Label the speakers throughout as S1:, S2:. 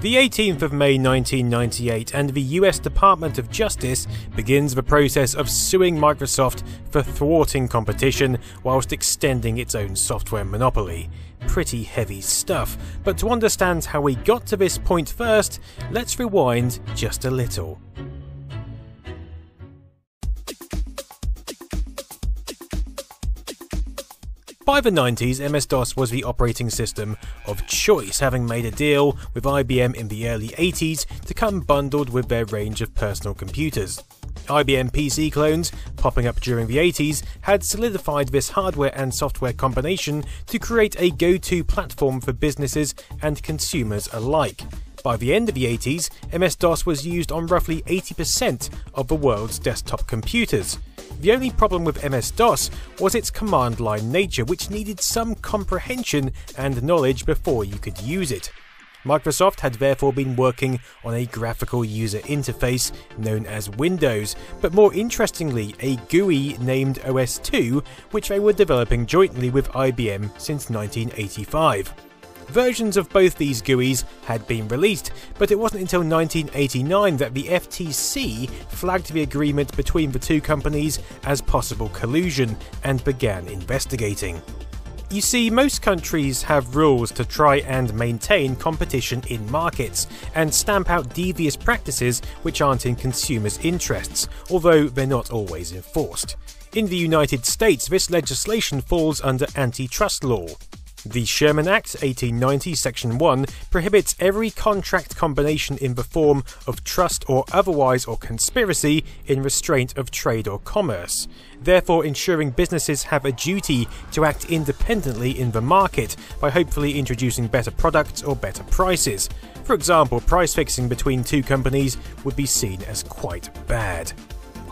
S1: The 18th of May 1998 and the US Department of Justice begins the process of suing Microsoft for thwarting competition whilst extending its own software monopoly. Pretty heavy stuff, but to understand how we got to this point first, let's rewind just a little. By the 90s, MS-DOS was the operating system of choice, having made a deal with IBM in the early 80s to come bundled with their range of personal computers. IBM PC clones, popping up during the 80s, had solidified this hardware and software combination to create a go-to platform for businesses and consumers alike. By the end of the 80s, MS-DOS was used on roughly 80% of the world's desktop computers. The only problem with MS-DOS was its command line nature, which needed some comprehension and knowledge before you could use it. Microsoft had therefore been working on a graphical user interface known as Windows, but more interestingly, a GUI named OS2, which they were developing jointly with IBM since 1985. Versions of both these GUIs had been released, but it wasn't until 1989 that the FTC flagged the agreement between the two companies as possible collusion and began investigating. You see, most countries have rules to try and maintain competition in markets and stamp out devious practices which aren't in consumers' interests, although they're not always enforced. In the United States, this legislation falls under antitrust law, the Sherman Act 1890, Section 1, prohibits every contract combination in the form of trust or otherwise or conspiracy in restraint of trade or commerce, therefore ensuring businesses have a duty to act independently in the market by hopefully introducing better products or better prices. For example, price fixing between two companies would be seen as quite bad.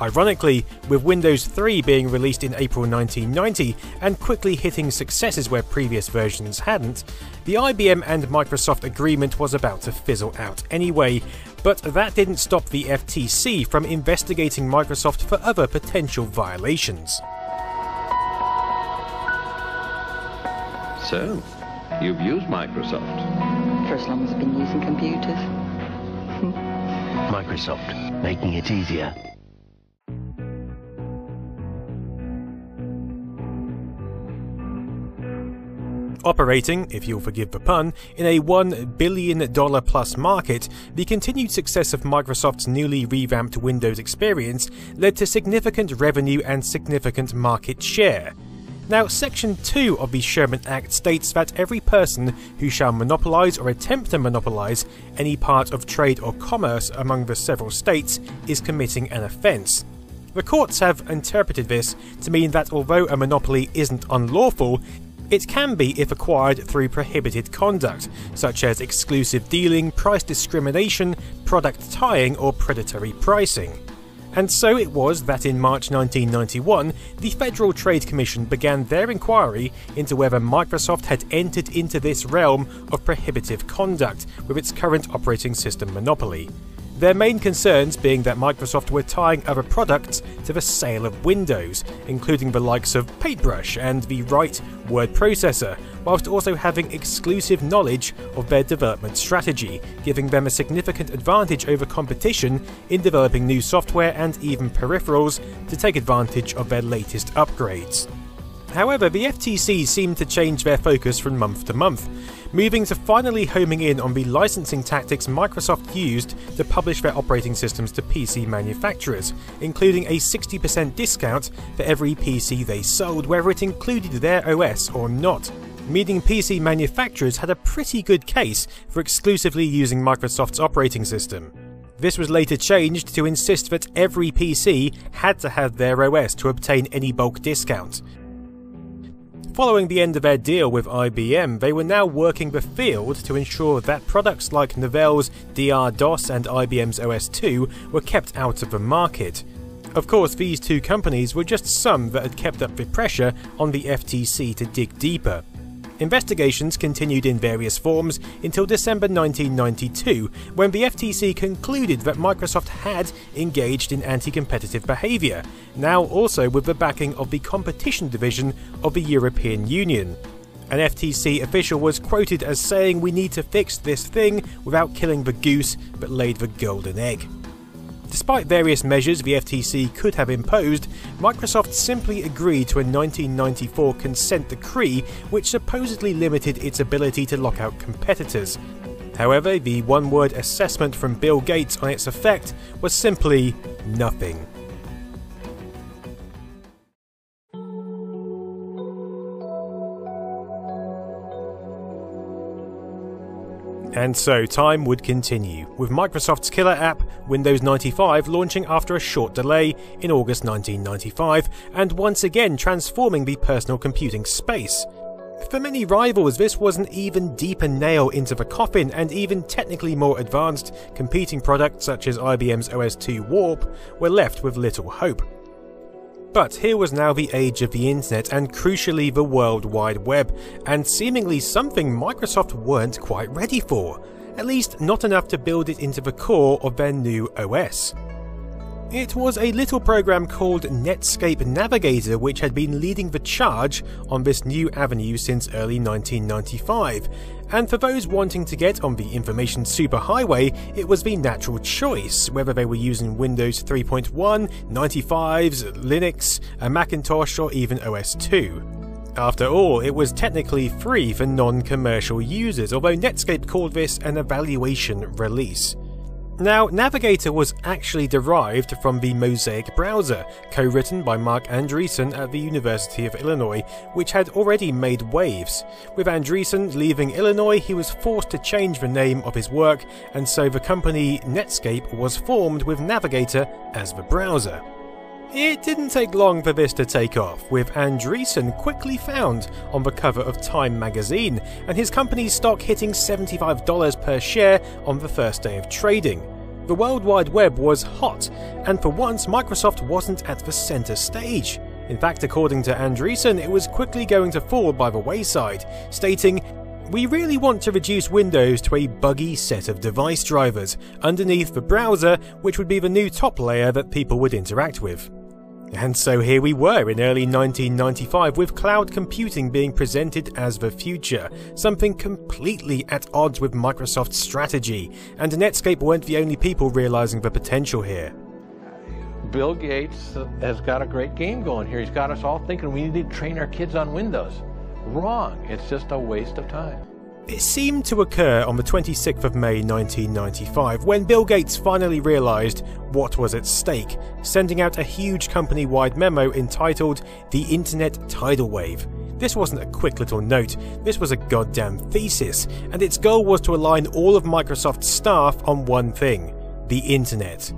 S1: Ironically, with Windows 3 being released in April 1990 and quickly hitting successes where previous versions hadn't, the IBM and Microsoft agreement was about to fizzle out anyway, but that didn't stop the FTC from investigating Microsoft for other potential violations.
S2: So, you've used Microsoft?
S3: For as long as I've been using computers.
S4: Microsoft, making it easier.
S1: Operating, if you'll forgive the pun, in a $1 billion plus market, the continued success of Microsoft's newly revamped Windows experience led to significant revenue and significant market share. Now, Section 2 of the Sherman Act states that every person who shall monopolise or attempt to monopolise any part of trade or commerce among the several states is committing an offence. The courts have interpreted this to mean that although a monopoly isn't unlawful, it can be if acquired through prohibited conduct, such as exclusive dealing, price discrimination, product tying, or predatory pricing. And so it was that in March 1991, the Federal Trade Commission began their inquiry into whether Microsoft had entered into this realm of prohibitive conduct with its current operating system monopoly. Their main concerns being that Microsoft were tying other products to the sale of Windows, including the likes of Paintbrush and the Write word processor, whilst also having exclusive knowledge of their development strategy, giving them a significant advantage over competition in developing new software and even peripherals to take advantage of their latest upgrades. However, the FTC seemed to change their focus from month to month, moving to finally homing in on the licensing tactics Microsoft used to publish their operating systems to PC manufacturers, including a 60% discount for every PC they sold, whether it included their OS or not. Meaning PC manufacturers had a pretty good case for exclusively using Microsoft's operating system. This was later changed to insist that every PC had to have their OS to obtain any bulk discount, Following the end of their deal with IBM, they were now working the field to ensure that products like Novell's DR-DOS and IBM's OS2 were kept out of the market. Of course, these two companies were just some that had kept up the pressure on the FTC to dig deeper. Investigations continued in various forms until December 1992, when the FTC concluded that Microsoft had engaged in anti competitive behaviour, now also with the backing of the Competition Division of the European Union. An FTC official was quoted as saying we need to fix this thing without killing the goose but laid the golden egg. Despite various measures the FTC could have imposed, Microsoft simply agreed to a 1994 consent decree which supposedly limited its ability to lock out competitors. However, the one word assessment from Bill Gates on its effect was simply nothing. And so time would continue, with Microsoft's killer app, Windows 95, launching after a short delay in August 1995, and once again transforming the personal computing space. For many rivals, this was an even deeper nail into the coffin, and even technically more advanced competing products such as IBM's OS2 Warp were left with little hope. But here was now the age of the internet and crucially the World Wide Web, and seemingly something Microsoft weren't quite ready for, at least not enough to build it into the core of their new OS. It was a little program called Netscape Navigator which had been leading the charge on this new avenue since early 1995, and for those wanting to get on the information superhighway, it was the natural choice, whether they were using Windows 3.1, 95s, Linux, a Macintosh, or even OS 2. After all, it was technically free for non commercial users, although Netscape called this an evaluation release. Now, Navigator was actually derived from the Mosaic browser, co written by Marc Andreessen at the University of Illinois, which had already made waves. With Andreessen leaving Illinois, he was forced to change the name of his work, and so the company Netscape was formed with Navigator as the browser. It didn't take long for this to take off, with Andreessen quickly found on the cover of Time magazine, and his company's stock hitting $75 per share on the first day of trading. The World Wide Web was hot, and for once Microsoft wasn't at the centre stage. In fact, according to Andreessen, it was quickly going to fall by the wayside, stating, we really want to reduce Windows to a buggy set of device drivers underneath the browser, which would be the new top layer that people would interact with. And so here we were in early 1995 with cloud computing being presented as the future, something completely at odds with Microsoft's strategy, and Netscape weren't the only people realizing the potential here.
S5: Bill Gates has got a great game going here. He's got us all thinking we need to train our kids on Windows. Wrong. It's just a waste of time.
S1: It seemed to occur on the 26th of May 1995 when Bill Gates finally realised what was at stake, sending out a huge company wide memo entitled The Internet Tidal Wave. This wasn't a quick little note, this was a goddamn thesis, and its goal was to align all of Microsoft's staff on one thing the Internet.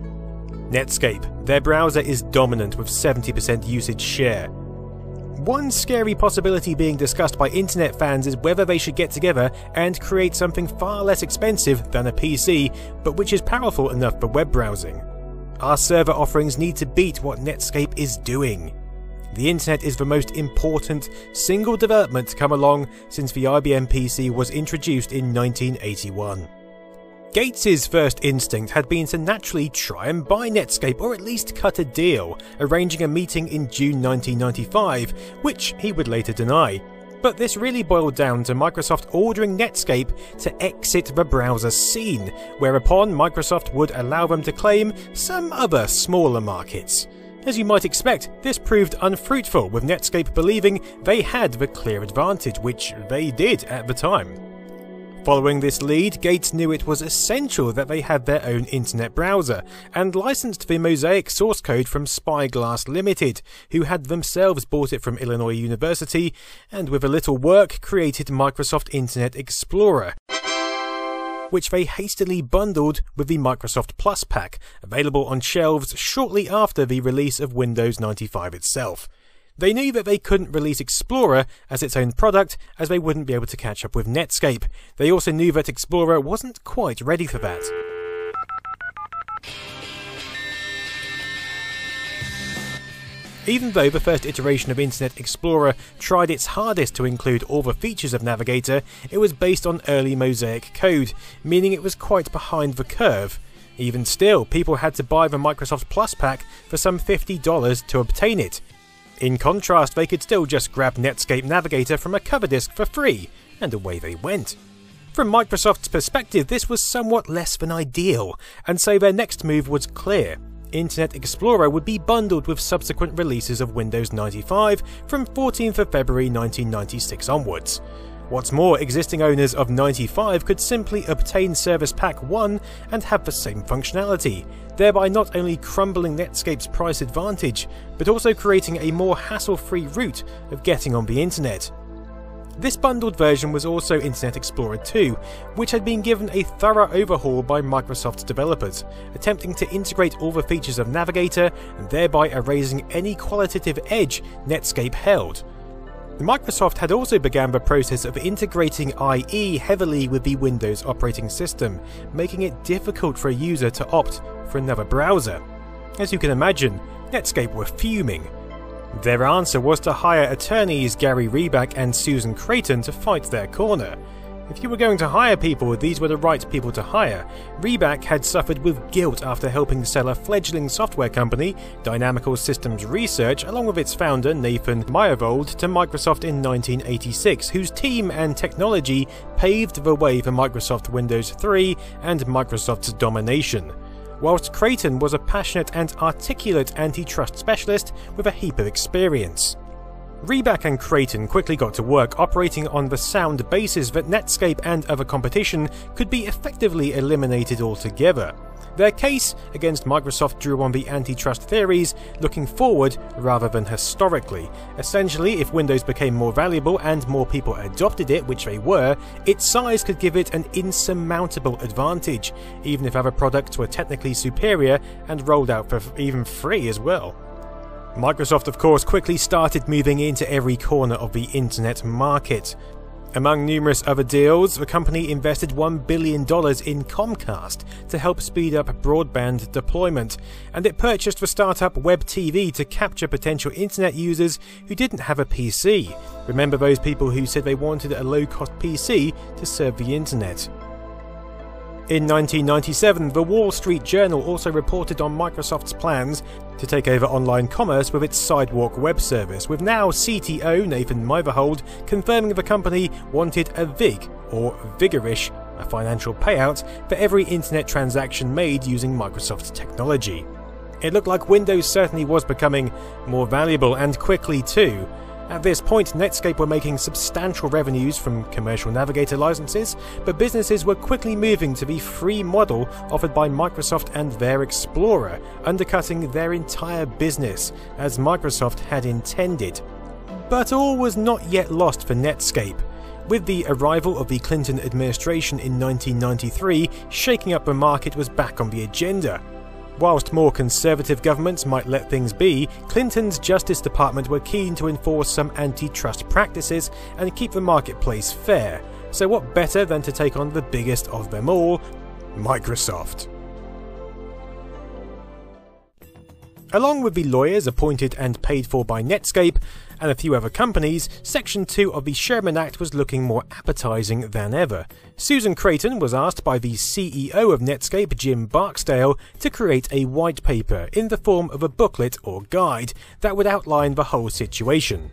S1: Netscape, their browser is dominant with 70% usage share. One scary possibility being discussed by internet fans is whether they should get together and create something far less expensive than a PC, but which is powerful enough for web browsing. Our server offerings need to beat what Netscape is doing. The internet is the most important single development to come along since the IBM PC was introduced in 1981. Gates's first instinct had been to naturally try and buy Netscape or at least cut a deal, arranging a meeting in June 1995, which he would later deny. But this really boiled down to Microsoft ordering Netscape to exit the browser scene, whereupon Microsoft would allow them to claim some other smaller markets. As you might expect, this proved unfruitful, with Netscape believing they had the clear advantage, which they did at the time. Following this lead, Gates knew it was essential that they had their own internet browser, and licensed the Mosaic source code from Spyglass Limited, who had themselves bought it from Illinois University, and with a little work created Microsoft Internet Explorer which they hastily bundled with the Microsoft Plus pack, available on shelves shortly after the release of Windows 95 itself. They knew that they couldn't release Explorer as its own product, as they wouldn't be able to catch up with Netscape. They also knew that Explorer wasn't quite ready for that. Even though the first iteration of Internet Explorer tried its hardest to include all the features of Navigator, it was based on early Mosaic code, meaning it was quite behind the curve. Even still, people had to buy the Microsoft Plus pack for some $50 to obtain it, In contrast, they could still just grab Netscape Navigator from a cover disk for free, and away they went. From Microsoft's perspective, this was somewhat less than ideal, and so their next move was clear. Internet Explorer would be bundled with subsequent releases of Windows 95 from 14th of February 1996 onwards. What's more, existing owners of 95 could simply obtain Service Pack 1 and have the same functionality, thereby not only crumbling Netscape's price advantage, but also creating a more hassle free route of getting on the internet. This bundled version was also Internet Explorer 2, which had been given a thorough overhaul by Microsoft's developers, attempting to integrate all the features of Navigator and thereby erasing any qualitative edge Netscape held. Microsoft had also begun the process of integrating IE heavily with the Windows operating system, making it difficult for a user to opt for another browser. As you can imagine, Netscape were fuming. Their answer was to hire attorneys Gary Reback and Susan Creighton to fight their corner. If you were going to hire people, these were the right people to hire. Reback had suffered with guilt after helping sell a fledgling software company, Dynamical Systems Research, along with its founder Nathan Myhrvold, to Microsoft in 1986, whose team and technology paved the way for Microsoft Windows 3 and Microsoft's domination. Whilst Creighton was a passionate and articulate antitrust specialist with a heap of experience. Reback and Creighton quickly got to work operating on the sound basis that Netscape and other competition could be effectively eliminated altogether. Their case against Microsoft drew on the antitrust theories looking forward rather than historically. Essentially, if Windows became more valuable and more people adopted it, which they were, its size could give it an insurmountable advantage, even if other products were technically superior and rolled out for even free as well. Microsoft, of course, quickly started moving into every corner of the internet market. Among numerous other deals, the company invested $1 billion in Comcast to help speed up broadband deployment, and it purchased the startup WebTV to capture potential internet users who didn't have a PC. Remember those people who said they wanted a low cost PC to serve the internet. In 1997, the Wall Street Journal also reported on Microsoft's plans to take over online commerce with its Sidewalk web service, with now CTO Nathan Myhrvold confirming the company wanted a VIG, or Vigorish, a financial payout for every internet transaction made using Microsoft technology. It looked like Windows certainly was becoming more valuable and quickly too, at this point, Netscape were making substantial revenues from commercial Navigator licenses, but businesses were quickly moving to the free model offered by Microsoft and their Explorer, undercutting their entire business, as Microsoft had intended. But all was not yet lost for Netscape. With the arrival of the Clinton administration in 1993, shaking up the market was back on the agenda. Whilst more conservative governments might let things be, Clinton's Justice Department were keen to enforce some antitrust practices and keep the marketplace fair. So, what better than to take on the biggest of them all, Microsoft? Along with the lawyers appointed and paid for by Netscape and a few other companies, Section 2 of the Sherman Act was looking more appetizing than ever. Susan Creighton was asked by the CEO of Netscape, Jim Barksdale, to create a white paper in the form of a booklet or guide that would outline the whole situation.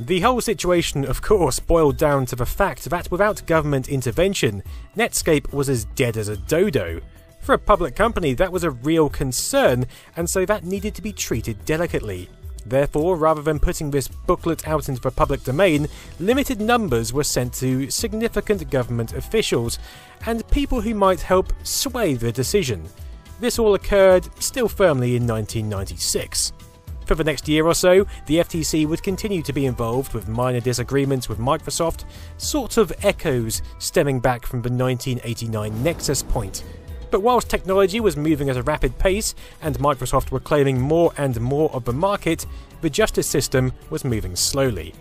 S1: The whole situation, of course, boiled down to the fact that without government intervention, Netscape was as dead as a dodo. For a public company, that was a real concern, and so that needed to be treated delicately. Therefore, rather than putting this booklet out into the public domain, limited numbers were sent to significant government officials and people who might help sway the decision. This all occurred still firmly in 1996. For the next year or so, the FTC would continue to be involved with minor disagreements with Microsoft, sort of echoes stemming back from the 1989 Nexus point, but whilst technology was moving at a rapid pace and Microsoft were claiming more and more of the market, the justice system was moving slowly.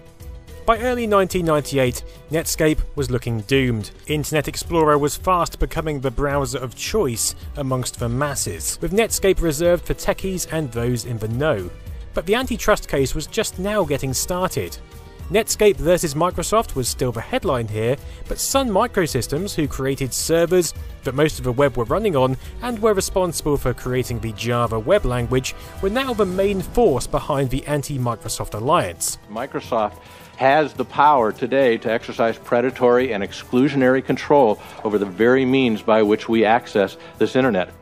S1: By early 1998, Netscape was looking doomed. Internet Explorer was fast becoming the browser of choice amongst the masses, with Netscape reserved for techies and those in the know. But the antitrust case was just now getting started. Netscape versus Microsoft was still the headline here, but Sun Microsystems, who created servers that most of the web were running on and were responsible for creating the Java web language, were now the main force behind the anti Microsoft alliance.
S5: Microsoft has the power today to exercise predatory and exclusionary control over the very means by which we access this internet.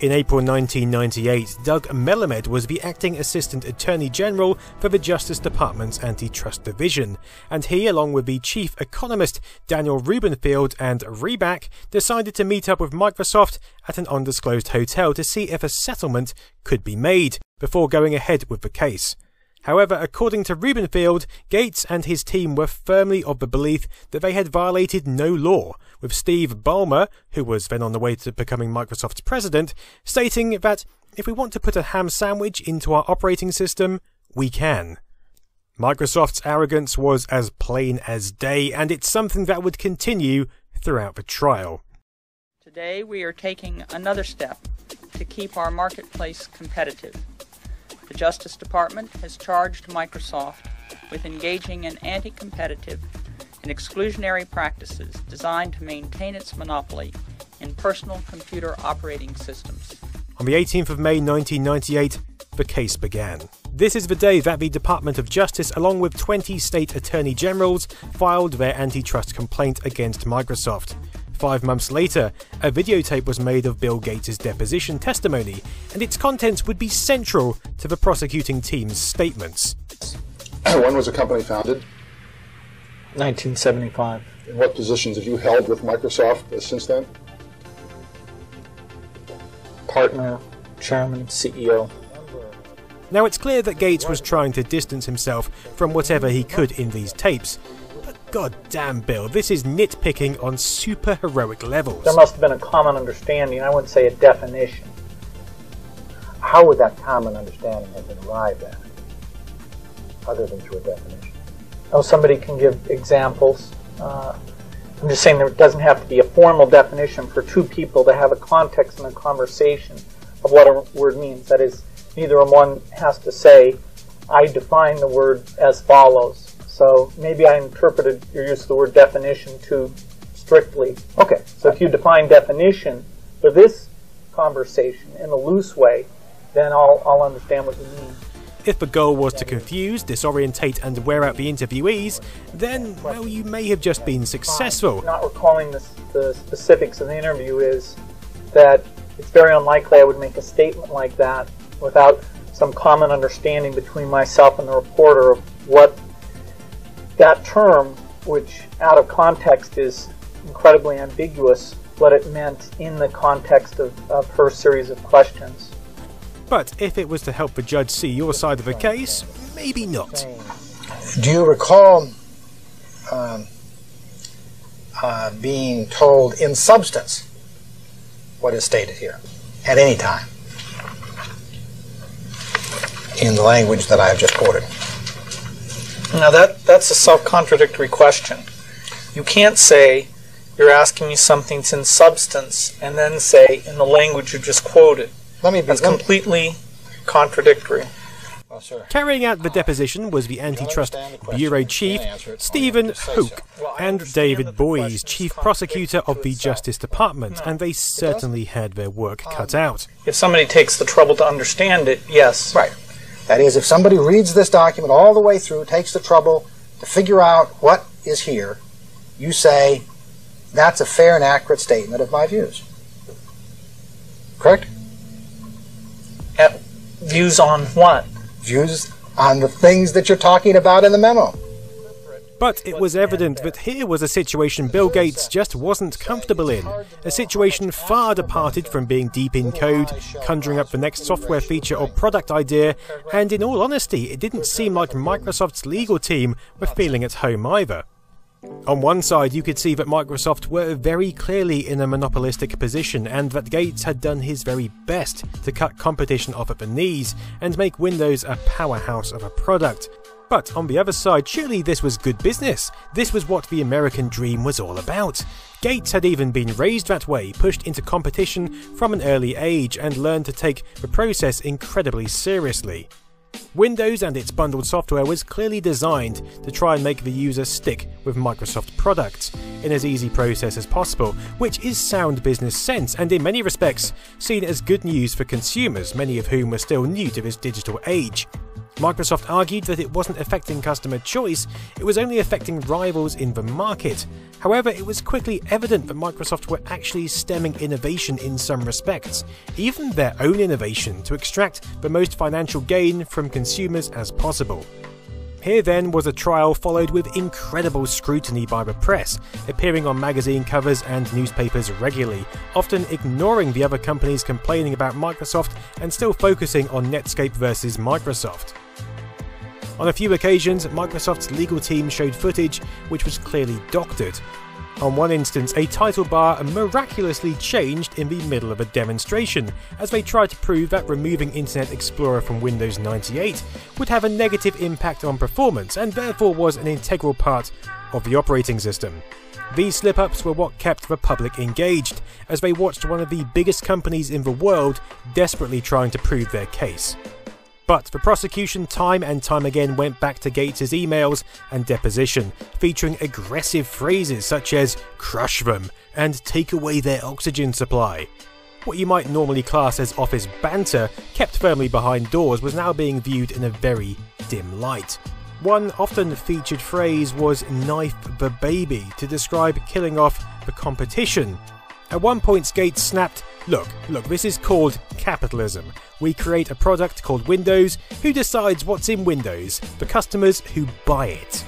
S1: In April 1998, Doug Melamed was the acting Assistant Attorney General for the Justice Department's Antitrust Division, and he, along with the Chief Economist Daniel Rubinfeld and Reback, decided to meet up with Microsoft at an undisclosed hotel to see if a settlement could be made before going ahead with the case. However, according to Rubinfeld, Gates and his team were firmly of the belief that they had violated no law, with Steve Ballmer, who was then on the way to becoming Microsoft's president, stating that if we want to put a ham sandwich into our operating system, we can. Microsoft's arrogance was as plain as day, and it's something that would continue throughout the trial.
S6: Today, we are taking another step to keep our marketplace competitive. The Justice Department has charged Microsoft with engaging in anti competitive and exclusionary practices designed to maintain its monopoly in personal computer operating systems.
S1: On the 18th of May 1998, the case began. This is the day that the Department of Justice, along with 20 state attorney generals, filed their antitrust complaint against Microsoft. Five months later, a videotape was made of Bill Gates' deposition testimony, and its contents would be central to the prosecuting team's statements.
S7: when was the company founded?
S8: 1975.
S7: And what positions have you held with Microsoft since then?
S8: Partner, chairman, CEO.
S1: Now, it's clear that Gates was trying to distance himself from whatever he could in these tapes, God damn, Bill, this is nitpicking on super heroic levels.
S8: There must have been a common understanding. I wouldn't say a definition. How would that common understanding have been arrived at, other than through a definition? Oh, somebody can give examples. Uh, I'm just saying there doesn't have to be a formal definition for two people to have a context and a conversation of what a word means. That is, neither one has to say, I define the word as follows so maybe I interpreted your use of the word definition too strictly. Okay, so if you define definition for this conversation in a loose way, then I'll, I'll understand what you mean.
S1: If the goal was to confuse, disorientate, and wear out the interviewees, then, well, you may have just been successful.
S8: Not recalling the, the specifics of the interview is that it's very unlikely I would make a statement like that without some common understanding between myself and the reporter of what that term, which out of context is incredibly ambiguous, what it meant in the context of, of her series of questions.
S1: But if it was to help the judge see your side of the case, maybe not.
S9: Do you recall um, uh, being told in substance what is stated here at any time in the language that I have just quoted?
S8: Now that that's a self-contradictory question. You can't say you're asking me something in substance and then say in the language you just quoted.
S9: Let me be,
S8: that's completely contradictory.
S9: Well,
S1: Carrying out the deposition was the Antitrust Bureau Chief Stephen Houck and David Boies, Chief Prosecutor of the Justice Department, and they certainly had their work cut out.
S8: If somebody takes the trouble to understand it, yes.
S9: Right. That is, if somebody reads this document all the way through, takes the trouble to figure out what is here, you say, that's a fair and accurate statement of my views. Correct?
S8: Views on what?
S9: Views on the things that you're talking about in the memo.
S1: But it was evident that here was a situation Bill Gates just wasn't comfortable in. A situation far departed from being deep in code, conjuring up the next software feature or product idea, and in all honesty, it didn't seem like Microsoft's legal team were feeling at home either. On one side, you could see that Microsoft were very clearly in a monopolistic position and that Gates had done his very best to cut competition off at the knees and make Windows a powerhouse of a product. But on the other side, surely this was good business. This was what the American dream was all about. Gates had even been raised that way, pushed into competition from an early age, and learned to take the process incredibly seriously. Windows and its bundled software was clearly designed to try and make the user stick with Microsoft products in as easy process as possible, which is sound business sense and in many respects seen as good news for consumers, many of whom were still new to this digital age. Microsoft argued that it wasn't affecting customer choice, it was only affecting rivals in the market. However, it was quickly evident that Microsoft were actually stemming innovation in some respects, even their own innovation, to extract the most financial gain from consumers as possible. Here then was a trial followed with incredible scrutiny by the press, appearing on magazine covers and newspapers regularly, often ignoring the other companies complaining about Microsoft and still focusing on Netscape versus Microsoft. On a few occasions, Microsoft's legal team showed footage which was clearly doctored. On one instance, a title bar miraculously changed in the middle of a demonstration, as they tried to prove that removing Internet Explorer from Windows 98 would have a negative impact on performance and therefore was an integral part of the operating system. These slip ups were what kept the public engaged, as they watched one of the biggest companies in the world desperately trying to prove their case. But the prosecution time and time again went back to Gates' emails and deposition, featuring aggressive phrases such as crush them and take away their oxygen supply. What you might normally class as office banter, kept firmly behind doors, was now being viewed in a very dim light. One often featured phrase was knife the baby to describe killing off the competition. At one point, Gates snapped, Look, look, this is called capitalism. We create a product called Windows. Who decides what's in Windows? The customers who buy it.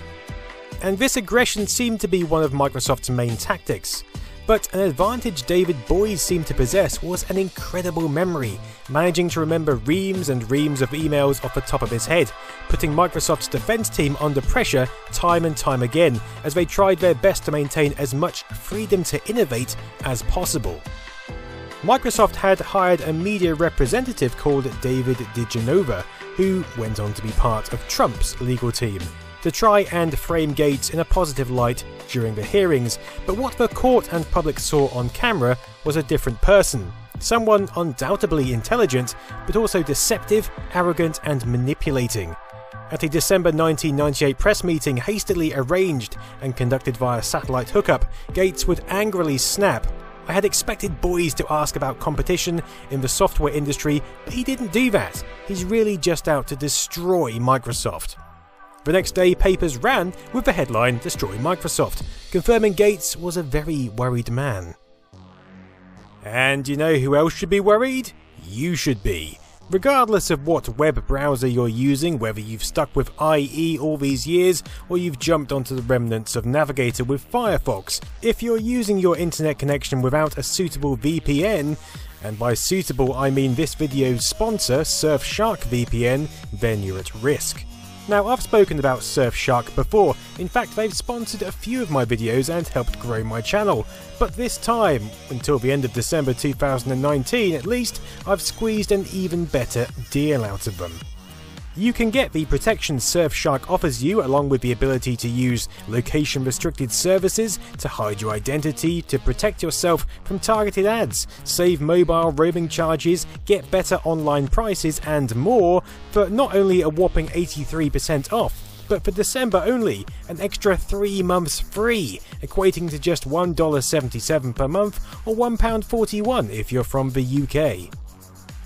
S1: And this aggression seemed to be one of Microsoft's main tactics. But an advantage David Boies seemed to possess was an incredible memory, managing to remember reams and reams of emails off the top of his head, putting Microsoft's defense team under pressure time and time again as they tried their best to maintain as much freedom to innovate as possible. Microsoft had hired a media representative called David DiGenova, who went on to be part of Trump's legal team, to try and frame Gates in a positive light during the hearings, but what the court and public saw on camera was a different person. Someone undoubtedly intelligent, but also deceptive, arrogant, and manipulating. At a December 1998 press meeting hastily arranged and conducted via satellite hookup, Gates would angrily snap I had expected Boies to ask about competition in the software industry, but he didn't do that. He's really just out to destroy Microsoft. The next day, papers ran with the headline Destroy Microsoft, confirming Gates was a very worried man. And you know who else should be worried? You should be. Regardless of what web browser you're using, whether you've stuck with IE all these years or you've jumped onto the remnants of Navigator with Firefox, if you're using your internet connection without a suitable VPN, and by suitable I mean this video's sponsor, Surfshark VPN, then you're at risk. Now, I've spoken about Surfshark before, in fact, they've sponsored a few of my videos and helped grow my channel, but this time, until the end of December 2019 at least, I've squeezed an even better deal out of them. You can get the protection Surfshark offers you, along with the ability to use location restricted services to hide your identity, to protect yourself from targeted ads, save mobile roaming charges, get better online prices, and more for not only a whopping 83% off, but for December only, an extra 3 months free, equating to just $1.77 per month or £1.41 if you're from the UK.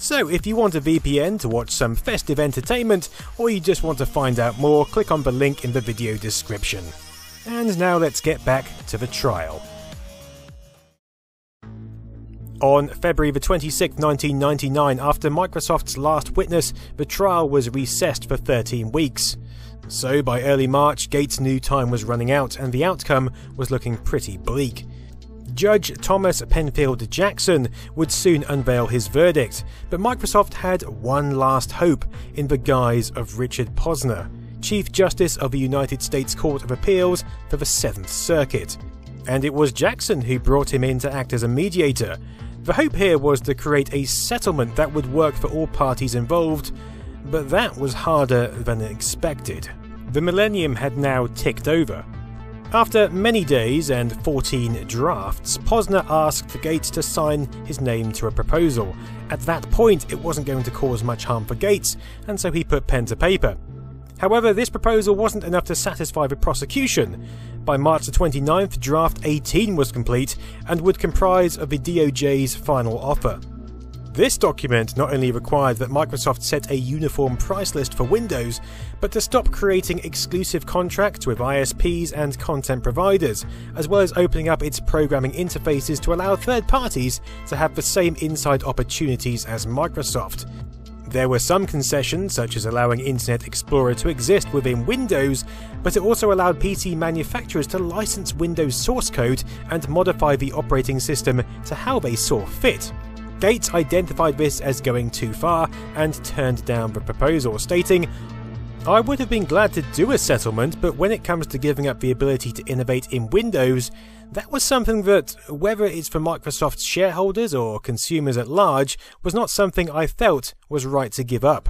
S1: So if you want a VPN to watch some festive entertainment, or you just want to find out more, click on the link in the video description. And now let's get back to the trial. On February the 26th, 1999, after Microsoft's last witness, the trial was recessed for 13 weeks. So by early March, Gates knew time was running out and the outcome was looking pretty bleak. Judge Thomas Penfield Jackson would soon unveil his verdict, but Microsoft had one last hope in the guise of Richard Posner, Chief Justice of the United States Court of Appeals for the Seventh Circuit. And it was Jackson who brought him in to act as a mediator. The hope here was to create a settlement that would work for all parties involved, but that was harder than expected. The millennium had now ticked over, After many days and 14 drafts, Posner asked Gates to sign his name to a proposal. At that point, it wasn't going to cause much harm for Gates, and so he put pen to paper. However, this proposal wasn't enough to satisfy the prosecution. By March the 29th, draft 18 was complete and would comprise of the DOJ's final offer. This document not only required that Microsoft set a uniform price list for Windows, but to stop creating exclusive contracts with ISPs and content providers, as well as opening up its programming interfaces to allow third parties to have the same inside opportunities as Microsoft. There were some concessions, such as allowing Internet Explorer to exist within Windows, but it also allowed PC manufacturers to license Windows source code and modify the operating system to how they saw fit. Gates identified this as going too far and turned down the proposal, stating, I would have been glad to do a settlement, but when it comes to giving up the ability to innovate in Windows, that was something that, whether it's for Microsoft's shareholders or consumers at large, was not something I felt was right to give up.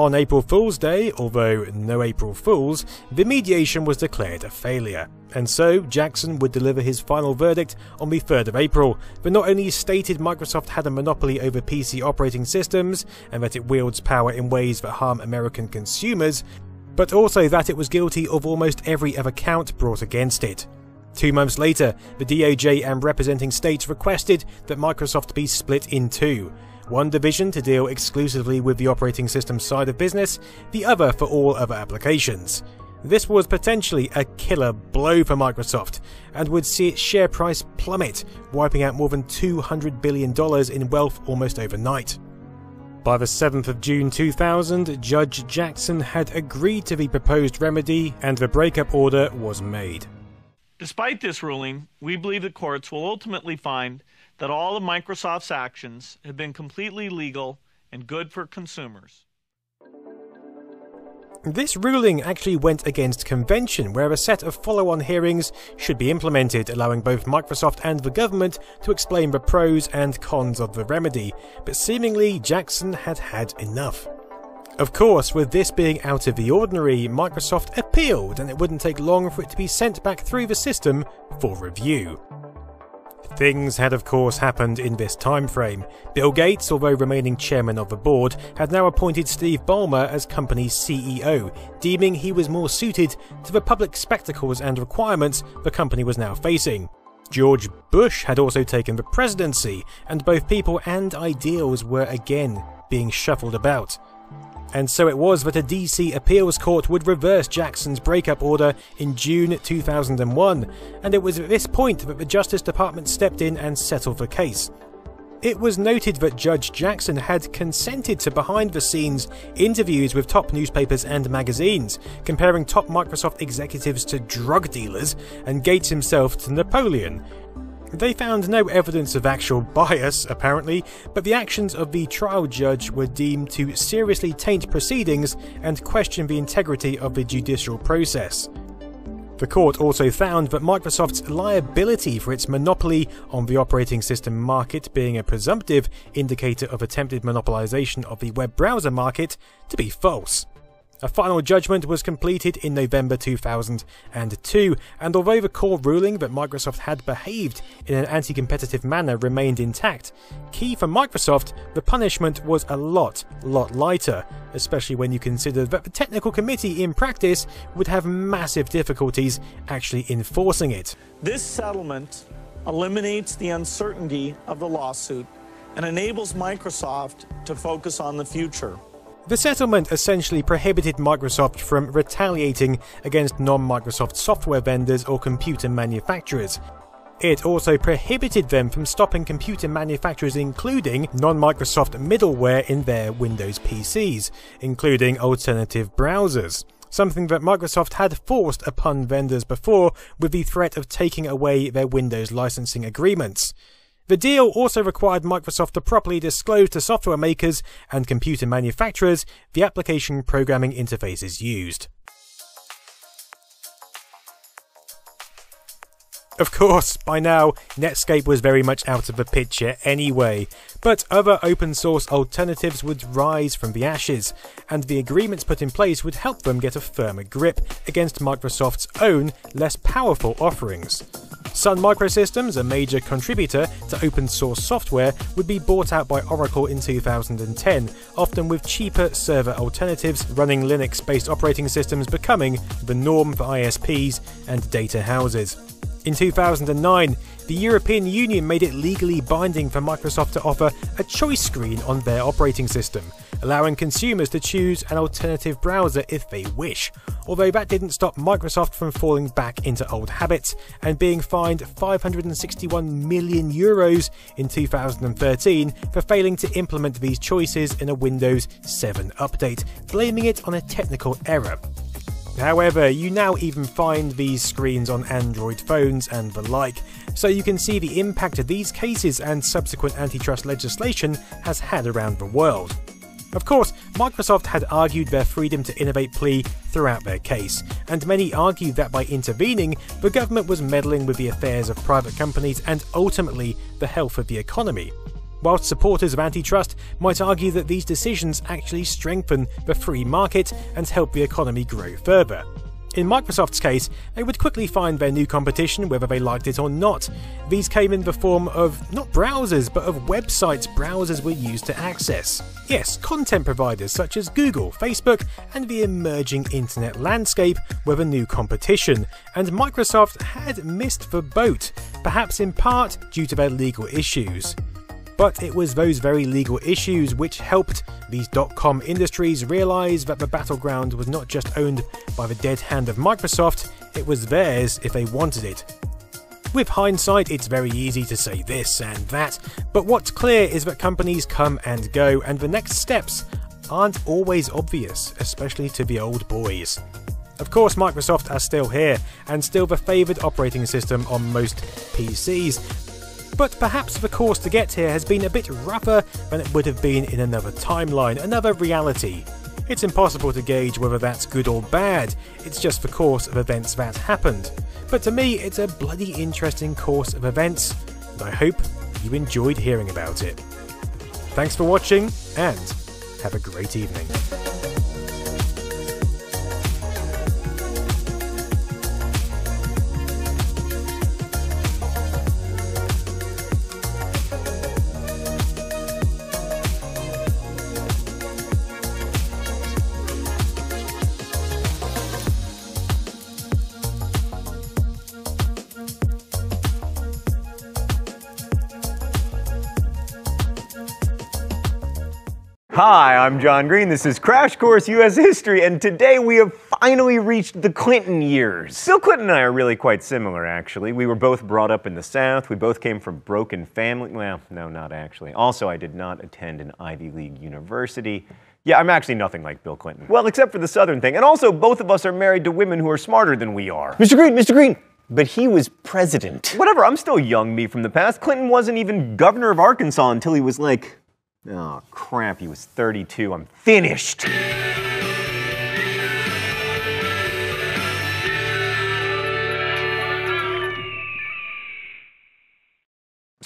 S1: On April Fool's Day, although no April Fools, the mediation was declared a failure, and so Jackson would deliver his final verdict on the 3rd of April, but not only stated Microsoft had a monopoly over PC operating systems and that it wields power in ways that harm American consumers, but also that it was guilty of almost every other count brought against it. Two months later, the DOJ and representing states requested that Microsoft be split in two, one division to deal exclusively with the operating system side of business, the other for all other applications. This was potentially a killer blow for Microsoft and would see its share price plummet, wiping out more than $200 billion in wealth almost overnight. By the 7th of June 2000, Judge Jackson had agreed to the proposed remedy and the breakup order was made.
S10: Despite this ruling, we believe the courts will ultimately find that all of Microsoft's actions have been completely legal and good for consumers.
S1: This ruling actually went against convention, where a set of follow on hearings should be implemented, allowing both Microsoft and the government to explain the pros and cons of the remedy, but seemingly Jackson had had enough. Of course, with this being out of the ordinary, Microsoft appealed, and it wouldn't take long for it to be sent back through the system for review. Things had of course happened in this time frame. Bill Gates, although remaining chairman of the board, had now appointed Steve Ballmer as company's CEO, deeming he was more suited to the public spectacles and requirements the company was now facing. George Bush had also taken the presidency, and both people and ideals were again being shuffled about. And so it was that a DC appeals court would reverse Jackson's breakup order in June 2001, and it was at this point that the Justice Department stepped in and settled the case. It was noted that Judge Jackson had consented to behind the scenes interviews with top newspapers and magazines, comparing top Microsoft executives to drug dealers and Gates himself to Napoleon, they found no evidence of actual bias, apparently, but the actions of the trial judge were deemed to seriously taint proceedings and question the integrity of the judicial process. The court also found that Microsoft's liability for its monopoly on the operating system market being a presumptive indicator of attempted monopolization of the web browser market to be false. A final judgment was completed in November 2002, and although the court ruling that Microsoft had behaved in an anti competitive manner remained intact, key for Microsoft, the punishment was a lot, lot lighter, especially when you consider that the technical committee in practice would have massive difficulties actually enforcing it.
S10: This settlement eliminates the uncertainty of the lawsuit and enables Microsoft to focus on the future.
S1: The settlement essentially prohibited Microsoft from retaliating against non Microsoft software vendors or computer manufacturers. It also prohibited them from stopping computer manufacturers including non Microsoft middleware in their Windows PCs, including alternative browsers something that Microsoft had forced upon vendors before with the threat of taking away their Windows licensing agreements. The deal also required Microsoft to properly disclose to software makers and computer manufacturers the application programming interfaces used. Of course, by now, Netscape was very much out of the picture anyway, but other open source alternatives would rise from the ashes, and the agreements put in place would help them get a firmer grip against Microsoft's own, less powerful offerings. Sun Microsystems, a major contributor to open source software, would be bought out by Oracle in 2010, often with cheaper server alternatives running Linux based operating systems becoming the norm for ISPs and data houses. In 2009, the European Union made it legally binding for Microsoft to offer a choice screen on their operating system, allowing consumers to choose an alternative browser if they wish. Although that didn't stop Microsoft from falling back into old habits and being fined 561 million euros in 2013 for failing to implement these choices in a Windows 7 update, blaming it on a technical error. However, you now even find these screens on Android phones and the like, so you can see the impact of these cases and subsequent antitrust legislation has had around the world. Of course, Microsoft had argued their freedom to innovate plea throughout their case, and many argued that by intervening, the government was meddling with the affairs of private companies and ultimately the health of the economy whilst supporters of antitrust might argue that these decisions actually strengthen the free market and help the economy grow further. In Microsoft's case, they would quickly find their new competition whether they liked it or not. These came in the form of not browsers, but of websites browsers were used to access. Yes, content providers such as Google, Facebook, and the emerging internet landscape were the new competition, and Microsoft had missed the boat, perhaps in part due to their legal issues. But it was those very legal issues which helped these dot-com industries realize that the battleground was not just owned by the dead hand of Microsoft, it was theirs if they wanted it. With hindsight, it's very easy to say this and that, but what's clear is that companies come and go, and the next steps aren't always obvious, especially to the old boys. Of course, Microsoft are still here, and still the favoured operating system on most PCs, but perhaps the course to get here has been a bit rougher than it would have been in another timeline, another reality. It's impossible to gauge whether that's good or bad, it's just the course of events that happened. But to me, it's a bloody interesting course of events, and I hope you enjoyed hearing about it. Thanks for watching, and have a great evening.
S11: Hi, I'm John Green. This is Crash Course U.S. History, and today we have finally reached the Clinton years. Bill Clinton and I are really quite similar, actually. We were both brought up in the South. We both came from broken family. Well, no, not actually. Also, I did not attend an Ivy League university. Yeah, I'm actually nothing like Bill Clinton. Well, except for the Southern thing. And also, both of us are married to women who are smarter than we are. Mr. Green, Mr. Green! But he was president. Whatever, I'm still young me from the past. Clinton wasn't even governor of Arkansas until he was like Oh, crap, he was 32. I'm finished.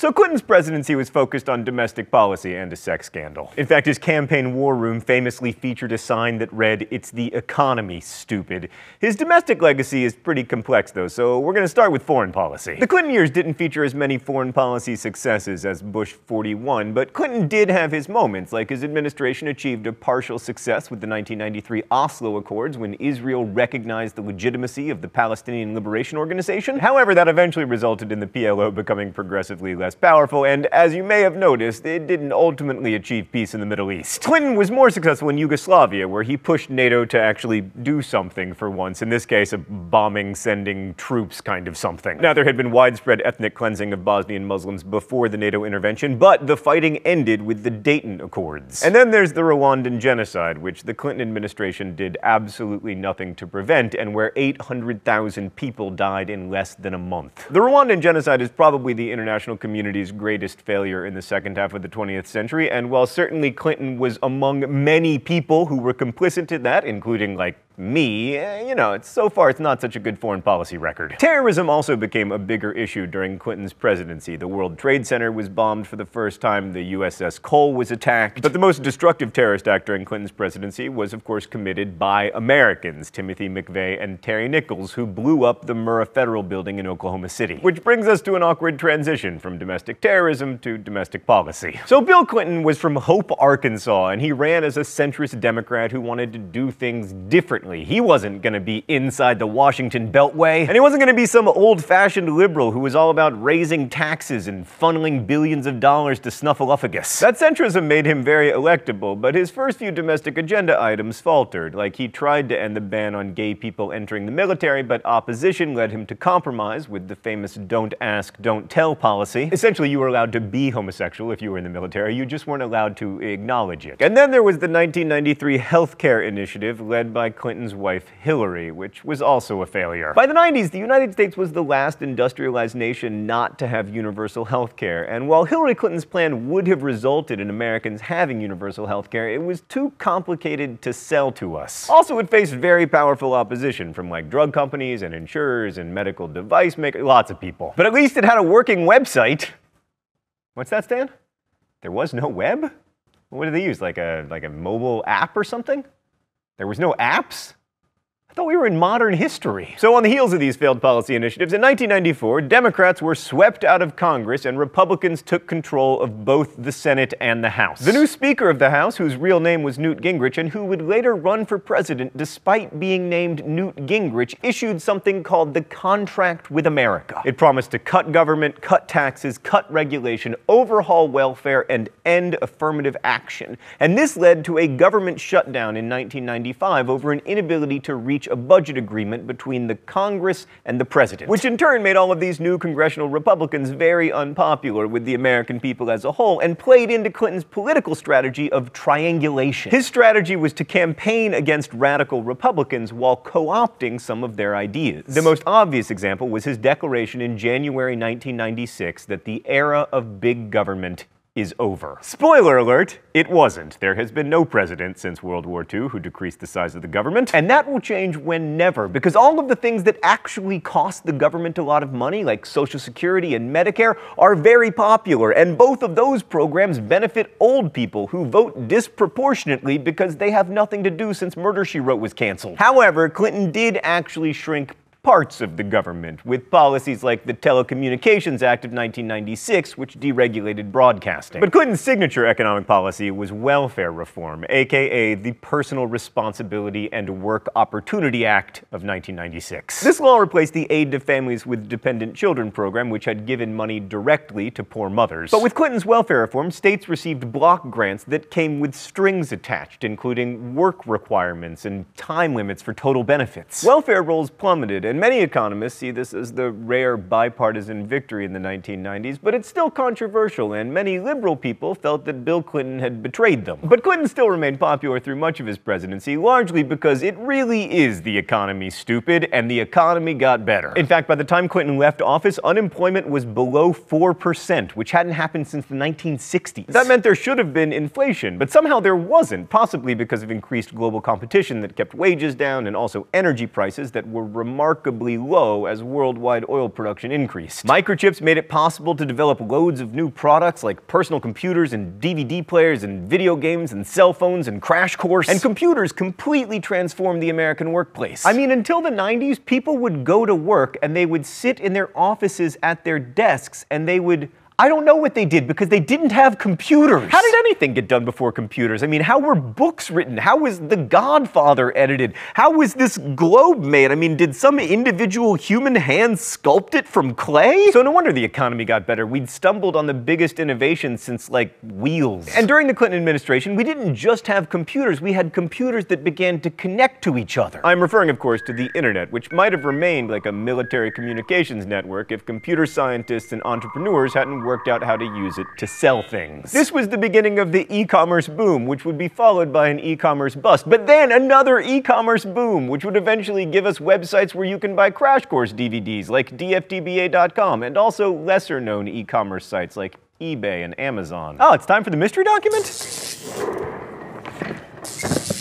S11: So Clinton's presidency was focused on domestic policy and a sex scandal. In fact, his campaign war room famously featured a sign that read, It's the economy, stupid. His domestic legacy is pretty complex, though, so we're going to start with foreign policy. The Clinton years didn't feature as many foreign policy successes as Bush 41, but Clinton did have his moments, like his administration achieved a partial success with the 1993 Oslo Accords when Israel recognized the legitimacy of the Palestinian Liberation Organization. However, that eventually resulted in the PLO becoming progressively less less powerful, and as you may have noticed, it didn't ultimately achieve peace in the Middle East. Clinton was more successful in Yugoslavia, where he pushed NATO to actually do something for once, in this case, a bombing, sending troops kind of something. Now, there had been widespread ethnic cleansing of Bosnian Muslims before the NATO intervention, but the fighting ended with the Dayton Accords. And then there's the Rwandan genocide, which the Clinton administration did absolutely nothing to prevent, and where 800,000 people died in less than a month. The Rwandan genocide is probably the international community community's greatest failure in the second half of the 20th century. And while certainly Clinton was among many people who were complicit in that, including like me, eh, you know, so far it's not such a good foreign policy record. Terrorism also became a bigger issue during Clinton's presidency. The World Trade Center was bombed for the first time, the USS Cole was attacked. But the most destructive terrorist act during Clinton's presidency was, of course, committed by Americans, Timothy McVeigh and Terry Nichols, who blew up the Murrah Federal Building in Oklahoma City. Which brings us to an awkward transition from domestic terrorism to domestic policy. So Bill Clinton was from Hope, Arkansas, and he ran as a centrist Democrat who wanted to do things differently he wasn't going to be inside the Washington Beltway, and he wasn't going to be some old fashioned liberal who was all about raising taxes and funneling billions of dollars to Snuffleupagus. That centrism made him very electable, but his first few domestic agenda items faltered. Like he tried to end the ban on gay people entering the military, but opposition led him to compromise with the famous don't ask, don't tell policy. Essentially, you were allowed to be homosexual if you were in the military, you just weren't allowed to acknowledge it. And then there was the 1993 healthcare initiative led by Clinton Clinton's wife Hillary, which was also a failure. By the 90s, the United States was the last industrialized nation not to have universal health care, and while Hillary Clinton's plan would have resulted in Americans having universal health care, it was too complicated to sell to us. Also, it faced very powerful opposition from like drug companies and insurers and medical device makers, lots of people. But at least it had a working website. What's that, Stan? There was no web? What did they use? Like a like a mobile app or something? There was no apps? I thought we were in modern history. So, on the heels of these failed policy initiatives, in 1994, Democrats were swept out of Congress and Republicans took control of both the Senate and the House. The new Speaker of the House, whose real name was Newt Gingrich and who would later run for president despite being named Newt Gingrich, issued something called the Contract with America. It promised to cut government, cut taxes, cut regulation, overhaul welfare, and end affirmative action. And this led to a government shutdown in 1995 over an inability to reach reach a budget agreement between the Congress and the President, which in turn made all of these new congressional Republicans very unpopular with the American people as a whole and played into Clinton's political strategy of triangulation. His strategy was to campaign against radical Republicans while co opting some of their ideas. The most obvious example was his declaration in January 1996 that the era of big government is over. Spoiler alert, it wasn't. There has been no president since World War II who decreased the size of the government, and that will change whenever, because all of the things that actually cost the government a lot of money, like Social Security and Medicare, are very popular, and both of those programs benefit old people who vote disproportionately because they have nothing to do since Murder, She Wrote was canceled. However, Clinton did actually shrink parts of the government, with policies like the Telecommunications Act of 1996, which deregulated broadcasting. But Clinton's signature economic policy was welfare reform, aka the Personal Responsibility and Work Opportunity Act of 1996. This law replaced the Aid to Families with Dependent Children program, which had given money directly to poor mothers. But with Clinton's welfare reform, states received block grants that came with strings attached, including work requirements and time limits for total benefits. Welfare rolls plummeted, and many economists see this as the rare bipartisan victory in the 1990s, but it's still controversial, and many liberal people felt that Bill Clinton had betrayed them. But Clinton still remained popular through much of his presidency, largely because it really is the economy stupid, and the economy got better. In fact, by the time Clinton left office, unemployment was below 4%, which hadn't happened since the 1960s. That meant there should have been inflation, but somehow there wasn't, possibly because of increased global competition that kept wages down and also energy prices that were remarkable remarkably low as worldwide oil production increased. Microchips made it possible to develop loads of new products like personal computers and DVD players and video games and cell phones and crash course. And computers completely transformed the American workplace. I mean, until the 90s, people would go to work and they would sit in their offices at their desks and they would I don't know what they did because they didn't have computers. How did anything get done before computers? I mean, how were books written? How was The Godfather edited? How was this globe made? I mean, did some individual human hand sculpt it from clay? So no wonder the economy got better. We'd stumbled on the biggest innovation since like wheels. And during the Clinton administration, we didn't just have computers, we had computers that began to connect to each other. I'm referring, of course, to the internet, which might have remained like a military communications network if computer scientists and entrepreneurs hadn't worked out how to use it to sell things. This was the beginning of the e-commerce boom, which would be followed by an e-commerce bust, but then another e-commerce boom, which would eventually give us websites where you can buy Crash Course DVDs like dftba.com, and also lesser known e-commerce sites like eBay and Amazon. Oh, it's time for the mystery document?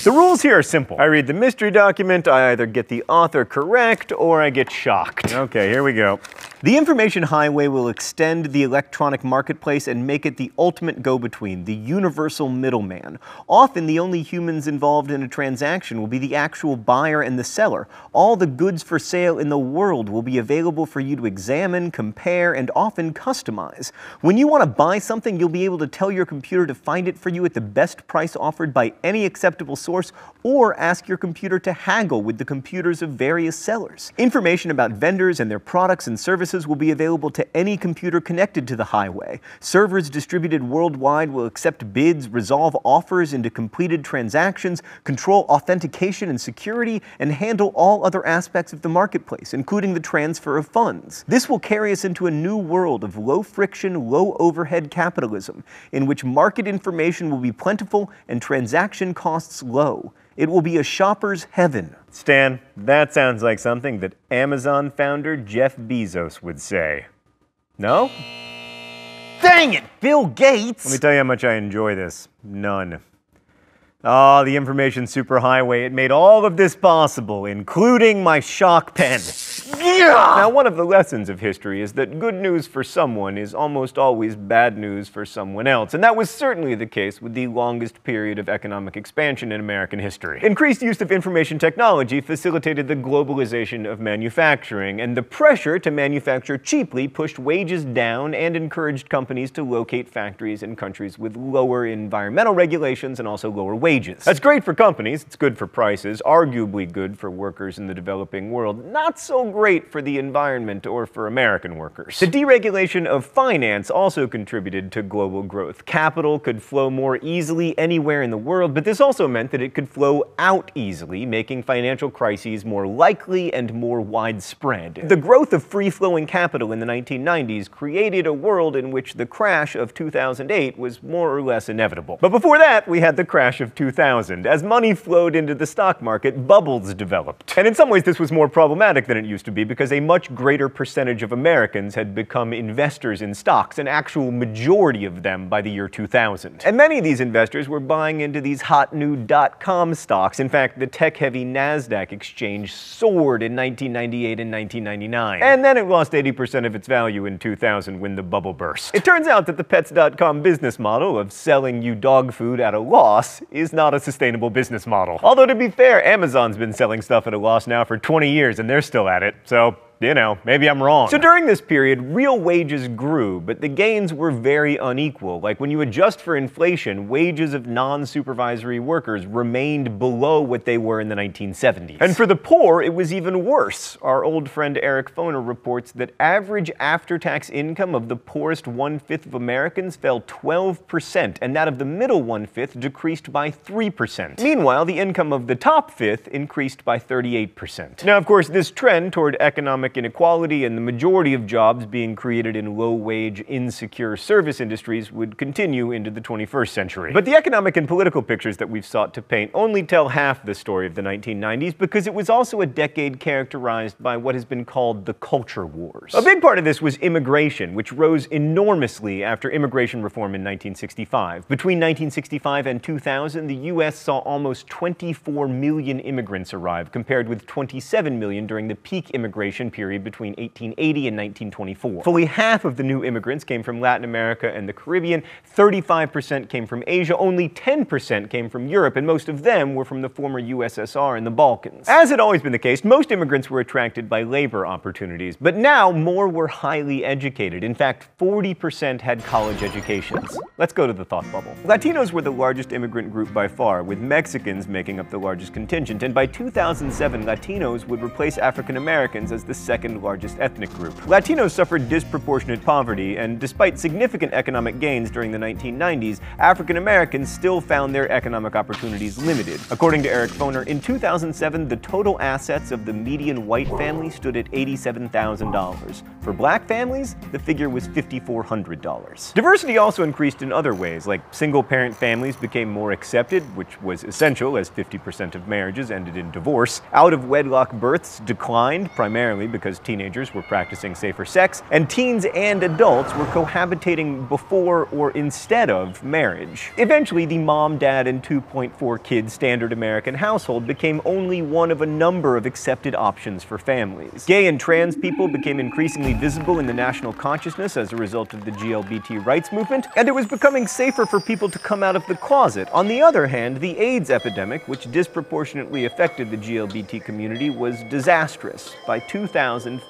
S11: The rules here are simple. I read the mystery document, I either get the author correct or I get shocked. Okay, here we go. The information highway will extend the electronic marketplace and make it the ultimate go between, the universal middleman. Often, the only humans involved in a transaction will be the actual buyer and the seller. All the goods for sale in the world will be available for you to examine, compare, and often customize. When you want to buy something, you'll be able to tell your computer to find it for you at the best price offered by any acceptable source or ask your computer to haggle with the computers of various sellers. Information about vendors and their products and services will be available to any computer connected to the highway. Servers distributed worldwide will accept bids, resolve offers into completed transactions, control authentication and security, and handle all other aspects of the marketplace, including the transfer of funds. This will carry us into a new world of low friction, low overhead capitalism, in which market information will be plentiful and transaction costs low. It will be a shopper's heaven. Stan, that sounds like something that Amazon founder Jeff Bezos would say. No? Dang it, Bill Gates! Let me tell you how much I enjoy this. None. Ah, oh, the information superhighway. It made all of this possible, including my shock pen. Yeah! Now, one of the lessons of history is that good news for someone is almost always bad news for someone else, and that was certainly the case with the longest period of economic expansion in American history. Increased use of information technology facilitated the globalization of manufacturing, and the pressure to manufacture cheaply pushed wages down and encouraged companies to locate factories in countries with lower environmental regulations and also lower wages wages. That's great for companies, it's good for prices, arguably good for workers in the developing world, not so great for the environment or for American workers. The deregulation of finance also contributed to global growth. Capital could flow more easily anywhere in the world, but this also meant that it could flow out easily, making financial crises more likely and more widespread. The growth of free-flowing capital in the 1990s created a world in which the crash of 2008 was more or less inevitable. But before that, we had the crash of 2000. As money flowed into the stock market, bubbles developed. And in some ways, this was more problematic than it used to be because a much greater percentage of Americans had become investors in stocks, an actual majority of them by the year 2000. And many of these investors were buying into these hot new dot-com stocks. In fact, the tech-heavy NASDAQ exchange soared in 1998 and 1999. And then it lost 80% of its value in 2000 when the bubble burst. It turns out that the Pets.com business model of selling you dog food at a loss is not a sustainable business model. Although to be fair, Amazon's been selling stuff at a loss now for 20 years and they're still at it, so you know, maybe I'm wrong. So during this period, real wages grew, but the gains were very unequal. Like when you adjust for inflation, wages of non-supervisory workers remained below what they were in the 1970s. And for the poor, it was even worse. Our old friend Eric Foner reports that average after-tax income of the poorest one-fifth of Americans fell 12%, and that of the middle one-fifth decreased by 3%. Meanwhile, the income of the top fifth increased by 38%. Now, of course, this trend toward economic economic inequality and the majority of jobs being created in low-wage, insecure service industries would continue into the 21st century. But the economic and political pictures that we've sought to paint only tell half the story of the 1990s because it was also a decade characterized by what has been called the culture wars. A big part of this was immigration, which rose enormously after immigration reform in 1965. Between 1965 and 2000, the U.S. saw almost 24 million immigrants arrive, compared with 27 million during the peak immigration period between 1880 and 1924. Fully half of the new immigrants came from Latin America and the Caribbean, 35% came from Asia, only 10% came from Europe, and most of them were from the former USSR and the Balkans. As had always been the case, most immigrants were attracted by labor opportunities, but now more were highly educated. In fact, 40% had college educations. Let's go to the thought bubble. Latinos were the largest immigrant group by far, with Mexicans making up the largest contingent, and by 2007, Latinos would replace African Americans as the second largest ethnic group. Latinos suffered disproportionate poverty, and despite significant economic gains during the 1990s, African Americans still found their economic opportunities limited. According to Eric Foner, in 2007, the total assets of the median white family stood at $87,000. For black families, the figure was $5,400. Diversity also increased in other ways, like single-parent families became more accepted, which was essential as 50% of marriages ended in divorce. Out-of-wedlock births declined, primarily because teenagers were practicing safer sex, and teens and adults were cohabitating before or instead of marriage. Eventually, the mom, dad, and 2.4 kids standard American household became only one of a number of accepted options for families. Gay and trans people became increasingly visible in the national consciousness as a result of the GLBT rights movement, and it was becoming safer for people to come out of the closet. On the other hand, the AIDS epidemic, which disproportionately affected the GLBT community, was disastrous. By 2000,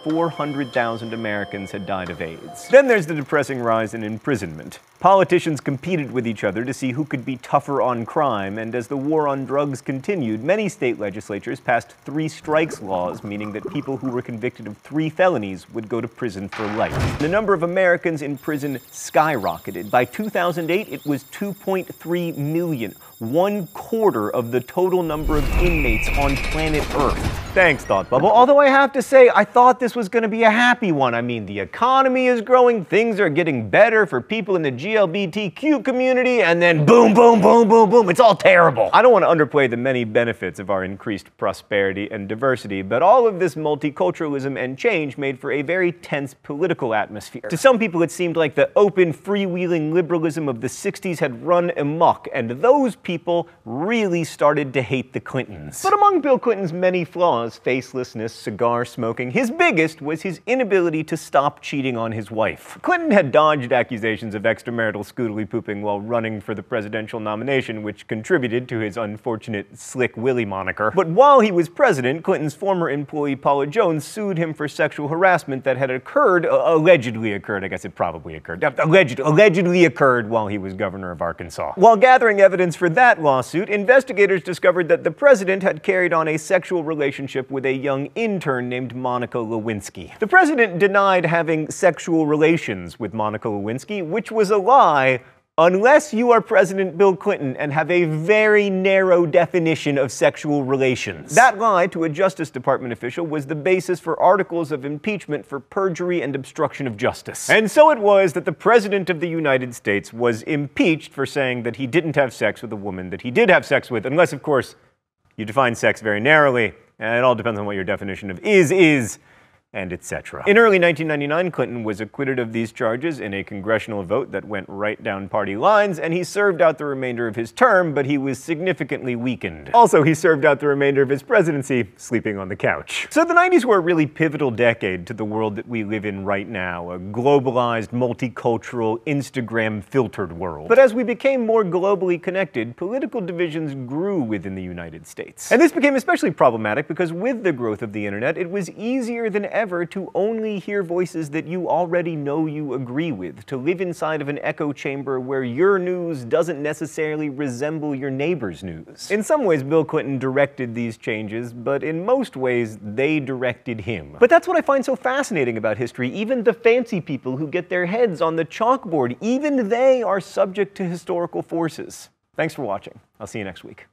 S11: 400,000 Americans had died of AIDS. Then there's the depressing rise in imprisonment. Politicians competed with each other to see who could be tougher on crime, and as the war on drugs continued, many state legislatures passed three strikes laws, meaning that people who were convicted of three felonies would go to prison for life. The number of Americans in prison skyrocketed. By 2008, it was 2.3 million, one quarter of the total number of inmates on planet Earth. Thanks, Thought Bubble. Although I have to say, I thought this was going to be a happy one. I mean, the economy is growing, things are getting better for people in the GLBTQ community, and then boom, boom, boom, boom, boom, it's all terrible. I don't want to underplay the many benefits of our increased prosperity and diversity, but all of this multiculturalism and change made for a very tense political atmosphere. To some people, it seemed like the open, freewheeling liberalism of the 60s had run amok, and those people really started to hate the Clintons. But among Bill Clinton's many flaws, facelessness, cigar smoking, his biggest was his inability to stop cheating on his wife. Clinton had dodged accusations of extramarital scootily pooping while running for the presidential nomination, which contributed to his unfortunate Slick Willie moniker. But while he was president, Clinton's former employee Paula Jones sued him for sexual harassment that had occurred, uh, allegedly occurred, I guess it probably occurred, alleged, allegedly occurred while he was governor of Arkansas. While gathering evidence for that lawsuit, investigators discovered that the president had carried on a sexual relationship with a young intern named Monica Lewinsky. The president denied having sexual relations with Monica Lewinsky, which was a lie unless you are President Bill Clinton and have a very narrow definition of sexual relations. That lie to a Justice Department official was the basis for articles of impeachment for perjury and obstruction of justice. And so it was that the President of the United States was impeached for saying that he didn't have sex with a woman that he did have sex with, unless, of course, you define sex very narrowly, and it all depends on what your definition of is is and etc. In early 1999, Clinton was acquitted of these charges in a congressional vote that went right down party lines, and he served out the remainder of his term, but he was significantly weakened. Also, he served out the remainder of his presidency sleeping on the couch. So the 90s were a really pivotal decade to the world that we live in right now, a globalized, multicultural, Instagram-filtered world. But as we became more globally connected, political divisions grew within the United States. And this became especially problematic because with the growth of the internet, it was easier than ever ever to only hear voices that you already know you agree with, to live inside of an echo chamber where your news doesn't necessarily resemble your neighbor's news. In some ways, Bill Clinton directed these changes, but in most ways, they directed him. But that's what I find so fascinating about history. Even the fancy people who get their heads on the chalkboard, even they are subject to historical forces. Thanks for watching. I'll see you next week.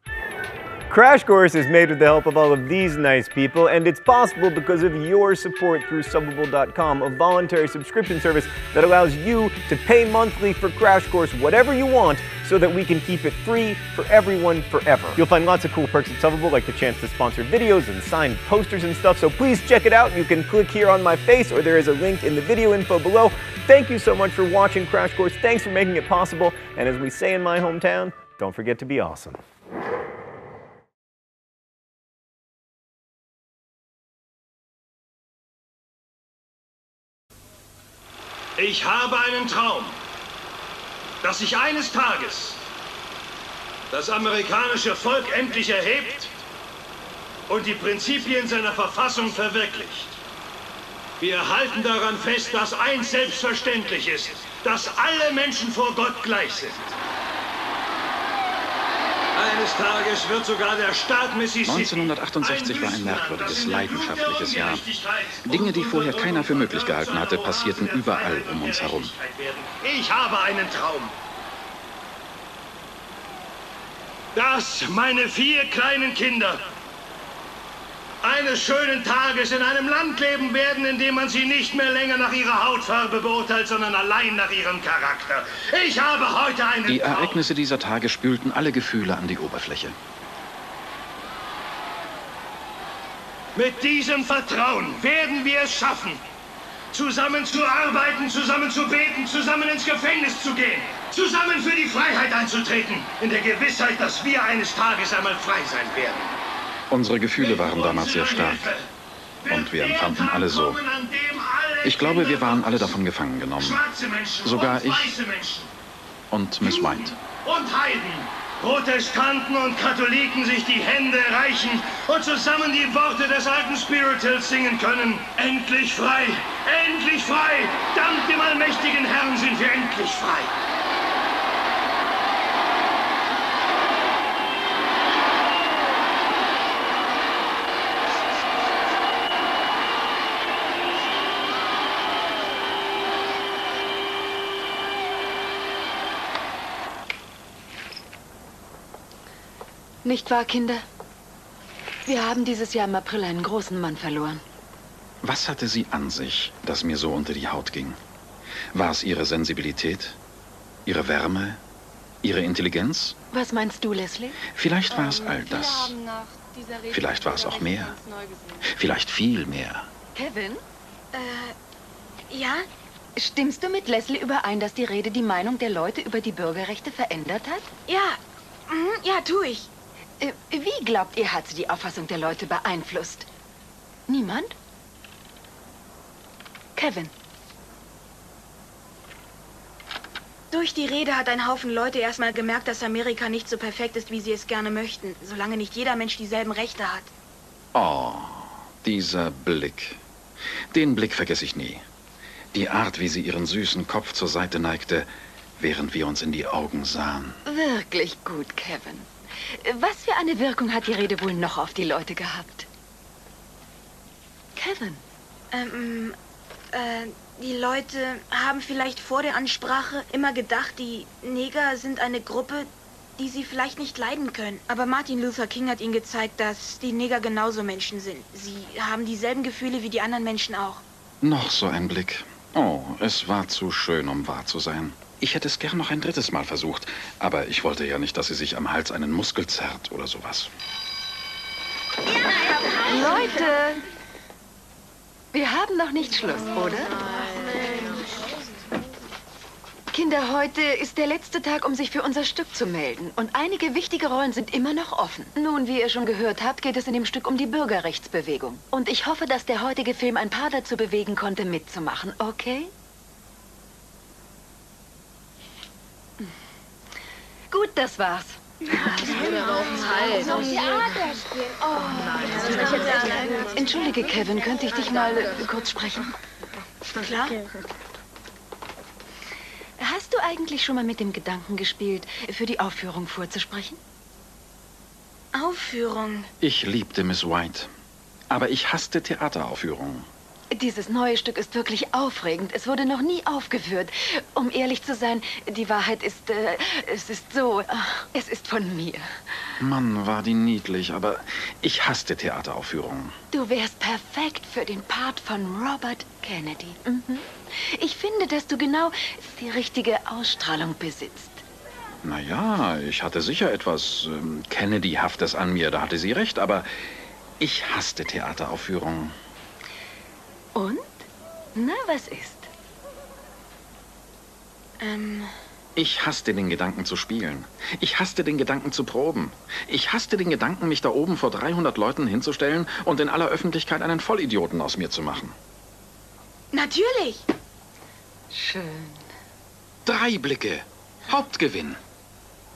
S11: Crash Course is made with the help of all of these nice people, and it's possible because of your support through Subbable.com, a voluntary subscription service that allows you to pay monthly for Crash Course whatever you want so that we can keep it free for everyone forever. You'll find lots of cool perks at Subbable, like the chance to sponsor videos and signed posters and stuff, so please check it out. You can click here on my face, or there is a link in the video info below. Thank you so much for watching Crash Course. Thanks for making it possible, and as we say in my hometown, don't forget to be awesome.
S12: Ich habe einen Traum, dass sich eines Tages das amerikanische Volk endlich erhebt und die Prinzipien seiner Verfassung verwirklicht. Wir halten daran fest, dass eins selbstverständlich ist, dass alle Menschen vor Gott gleich sind. Eines Tages wird sogar der Staat Mississippi
S13: 1968 war ein merkwürdiges, leidenschaftliches Jahr. Dinge, die vorher keiner für möglich gehalten hatte, passierten überall um uns herum.
S12: Ich habe einen Traum. Dass meine vier kleinen Kinder eines schönen Tages in einem Land leben werden, in dem man sie nicht mehr länger nach ihrer Hautfarbe beurteilt, sondern allein nach ihrem Charakter. Ich habe heute einen
S13: Die Ereignisse dieser Tage spülten alle Gefühle an die Oberfläche.
S12: Mit diesem Vertrauen werden wir es schaffen, zusammen zu arbeiten, zusammen zu beten, zusammen ins Gefängnis zu gehen, zusammen für die Freiheit einzutreten, in der Gewissheit, dass wir eines Tages einmal frei sein werden.
S13: Unsere Gefühle waren damals sehr stark. Und wir empfanden alle so. Ich glaube, wir waren alle davon gefangen genommen. Sogar ich und Miss White.
S12: Und Heiden. Protestanten und Katholiken sich die Hände reichen und zusammen die Worte des alten Spirituals singen können. Endlich frei, endlich frei, dank dem allmächtigen Herrn sind wir endlich frei.
S14: Nicht wahr, Kinder? Wir haben dieses Jahr im April einen großen Mann verloren.
S13: Was hatte sie an sich, das mir so unter die Haut ging? War es ihre Sensibilität? Ihre Wärme? Ihre Intelligenz?
S14: Was meinst du, Leslie?
S13: Vielleicht war es all das. Vielleicht war es auch mehr. Vielleicht viel mehr.
S14: Kevin? Äh, ja? Stimmst du mit Leslie überein, dass die Rede die Meinung der Leute über die Bürgerrechte verändert hat?
S15: Ja, mhm, ja, tue ich.
S14: Äh, wie glaubt ihr, hat sie die Auffassung der Leute beeinflusst? Niemand? Kevin.
S15: Durch die Rede hat ein Haufen Leute erstmal gemerkt, dass Amerika nicht so perfekt ist, wie sie es gerne möchten, solange nicht jeder Mensch dieselben Rechte hat.
S13: Oh, dieser Blick. Den Blick vergesse ich nie. Die Art, wie sie ihren süßen Kopf zur Seite neigte, während wir uns in die Augen sahen.
S14: Wirklich gut, Kevin. Was für eine Wirkung hat die Rede wohl noch auf die Leute gehabt? Kevin.
S15: Ähm, äh, die Leute haben vielleicht vor der Ansprache immer gedacht, die Neger sind eine Gruppe, die sie vielleicht nicht leiden können. Aber Martin Luther King hat ihnen gezeigt, dass die Neger genauso Menschen sind. Sie haben dieselben Gefühle wie die anderen Menschen auch.
S13: Noch so ein Blick. Oh, es war zu schön, um wahr zu sein. Ich hätte es gern noch ein drittes Mal versucht, aber ich wollte ja nicht, dass sie sich am Hals einen Muskel zerrt oder sowas.
S14: Leute! Wir haben noch nicht Schluss, oder? Kinder, heute ist der letzte Tag, um sich für unser Stück zu melden. Und einige wichtige Rollen sind immer noch offen. Nun, wie ihr schon gehört habt, geht es in dem Stück um die Bürgerrechtsbewegung. Und ich hoffe, dass der heutige Film ein paar dazu bewegen konnte, mitzumachen, okay? Gut, das war's. Oh, Entschuldige, Kevin, könnte ich dich mal äh, kurz sprechen?
S15: Klar.
S14: Hast du eigentlich schon mal mit dem Gedanken gespielt, für die Aufführung vorzusprechen?
S15: Aufführung?
S13: Ich liebte Miss White, aber ich hasste Theateraufführungen.
S14: Dieses neue Stück ist wirklich aufregend. Es wurde noch nie aufgeführt. Um ehrlich zu sein, die Wahrheit ist, äh, es ist so, ach, es ist von mir.
S13: Mann, war die niedlich, aber ich hasste Theateraufführungen.
S14: Du wärst perfekt für den Part von Robert Kennedy. Mhm. Ich finde, dass du genau die richtige Ausstrahlung besitzt.
S13: Naja, ich hatte sicher etwas ähm, Kennedy-haftes an mir, da hatte sie recht, aber ich hasste Theateraufführungen.
S14: Und? Na, was ist?
S15: Ähm.
S13: Ich hasste den Gedanken zu spielen. Ich hasste den Gedanken zu proben. Ich hasste den Gedanken, mich da oben vor 300 Leuten hinzustellen und in aller Öffentlichkeit einen Vollidioten aus mir zu machen.
S15: Natürlich.
S14: Schön.
S13: Drei Blicke. Hauptgewinn.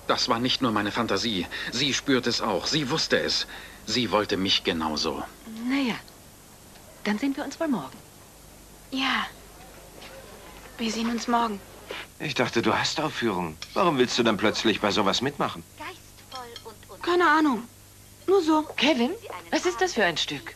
S13: Das war nicht nur meine Fantasie. Sie spürte es auch. Sie wusste es. Sie wollte mich genauso.
S14: Naja, dann sehen wir uns wohl morgen.
S15: Ja. Wir sehen uns morgen.
S16: Ich dachte, du hast Aufführungen. Warum willst du dann plötzlich bei sowas mitmachen?
S15: Keine Ahnung. Nur so.
S17: Kevin, was ist das für ein Stück?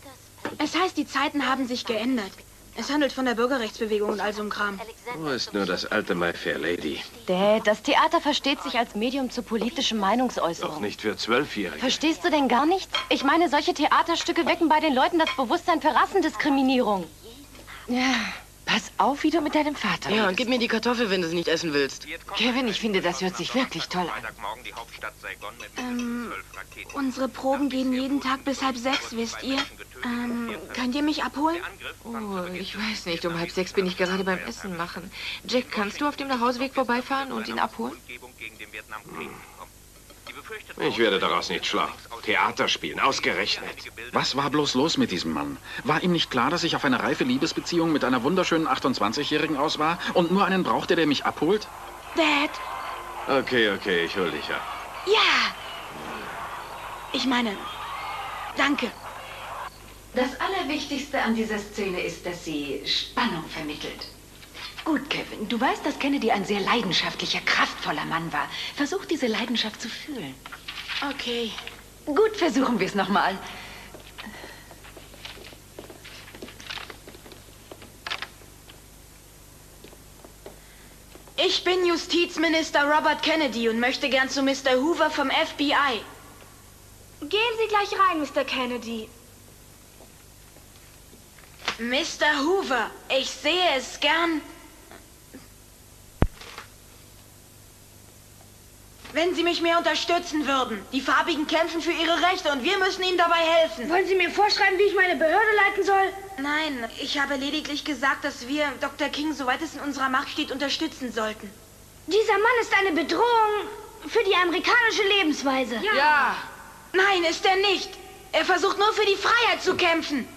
S15: Es heißt, die Zeiten haben sich geändert. Es handelt von der Bürgerrechtsbewegung und all so einem Kram.
S16: Wo ist nur das alte My Fair Lady?
S17: Dad, das Theater versteht sich als Medium zur politischen Meinungsäußerung.
S16: Doch nicht für Zwölfjährige.
S17: Verstehst du denn gar nichts? Ich meine, solche Theaterstücke wecken bei den Leuten das Bewusstsein für Rassendiskriminierung. Ja, pass auf, wie du mit deinem Vater
S18: Ja, und gib mir die Kartoffel, wenn du sie nicht essen willst.
S17: Kevin, ich finde, das hört sich wirklich toll an.
S15: Ähm, unsere Proben gehen jeden Tag bis halb sechs, wisst ihr? Ähm, könnt ihr mich abholen?
S18: Oh, ich weiß nicht. Um halb sechs bin ich gerade beim Essen machen. Jack, kannst du auf dem Nachhauseweg vorbeifahren und ihn abholen?
S16: Ich werde daraus nicht schlau. Theater spielen, ausgerechnet.
S13: Was war bloß los mit diesem Mann? War ihm nicht klar, dass ich auf eine reife Liebesbeziehung mit einer wunderschönen 28-Jährigen aus war und nur einen brauchte, der mich abholt?
S15: Dad!
S16: Okay, okay, ich hol dich ab.
S15: Ja! Ich meine, danke.
S14: Das Allerwichtigste an dieser Szene ist, dass sie Spannung vermittelt. Gut, Kevin, du weißt, dass Kennedy ein sehr leidenschaftlicher, kraftvoller Mann war. Versuch, diese Leidenschaft zu fühlen.
S15: Okay.
S14: Gut, versuchen wir es nochmal.
S15: Ich bin Justizminister Robert Kennedy und möchte gern zu Mr. Hoover vom FBI.
S19: Gehen Sie gleich rein, Mr. Kennedy.
S15: Mr. Hoover, ich sehe es gern. Wenn Sie mich mehr unterstützen würden. Die Farbigen kämpfen für ihre Rechte und wir müssen ihnen dabei helfen.
S19: Wollen Sie mir vorschreiben, wie ich meine Behörde leiten soll?
S15: Nein, ich habe lediglich gesagt, dass wir Dr. King, soweit es in unserer Macht steht, unterstützen sollten.
S19: Dieser Mann ist eine Bedrohung für die amerikanische Lebensweise.
S15: Ja. ja. Nein, ist er nicht. Er versucht nur für die Freiheit zu kämpfen.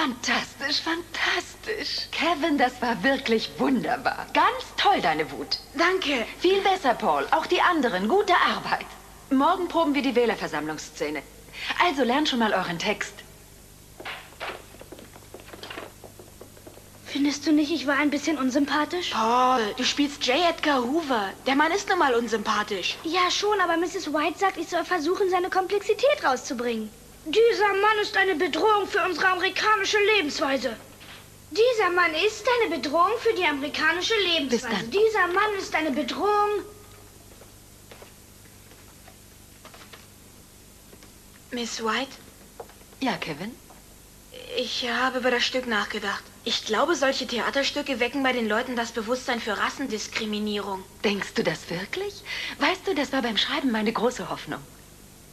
S14: Fantastisch, fantastisch. Kevin, das war wirklich wunderbar. Ganz toll, deine Wut.
S15: Danke.
S14: Viel besser, Paul. Auch die anderen. Gute Arbeit. Morgen proben wir die Wählerversammlungsszene. Also lernt schon mal euren Text.
S19: Findest du nicht, ich war ein bisschen unsympathisch?
S15: Paul, du spielst J. Edgar Hoover. Der Mann ist nun mal unsympathisch.
S19: Ja, schon, aber Mrs. White sagt, ich soll versuchen, seine Komplexität rauszubringen. Dieser Mann ist eine Bedrohung für unsere amerikanische Lebensweise. Dieser Mann ist eine Bedrohung für die amerikanische Lebensweise. Dieser Mann ist eine Bedrohung.
S15: Miss White?
S14: Ja, Kevin?
S15: Ich habe über das Stück nachgedacht. Ich glaube, solche Theaterstücke wecken bei den Leuten das Bewusstsein für Rassendiskriminierung.
S14: Denkst du das wirklich? Weißt du, das war beim Schreiben meine große Hoffnung.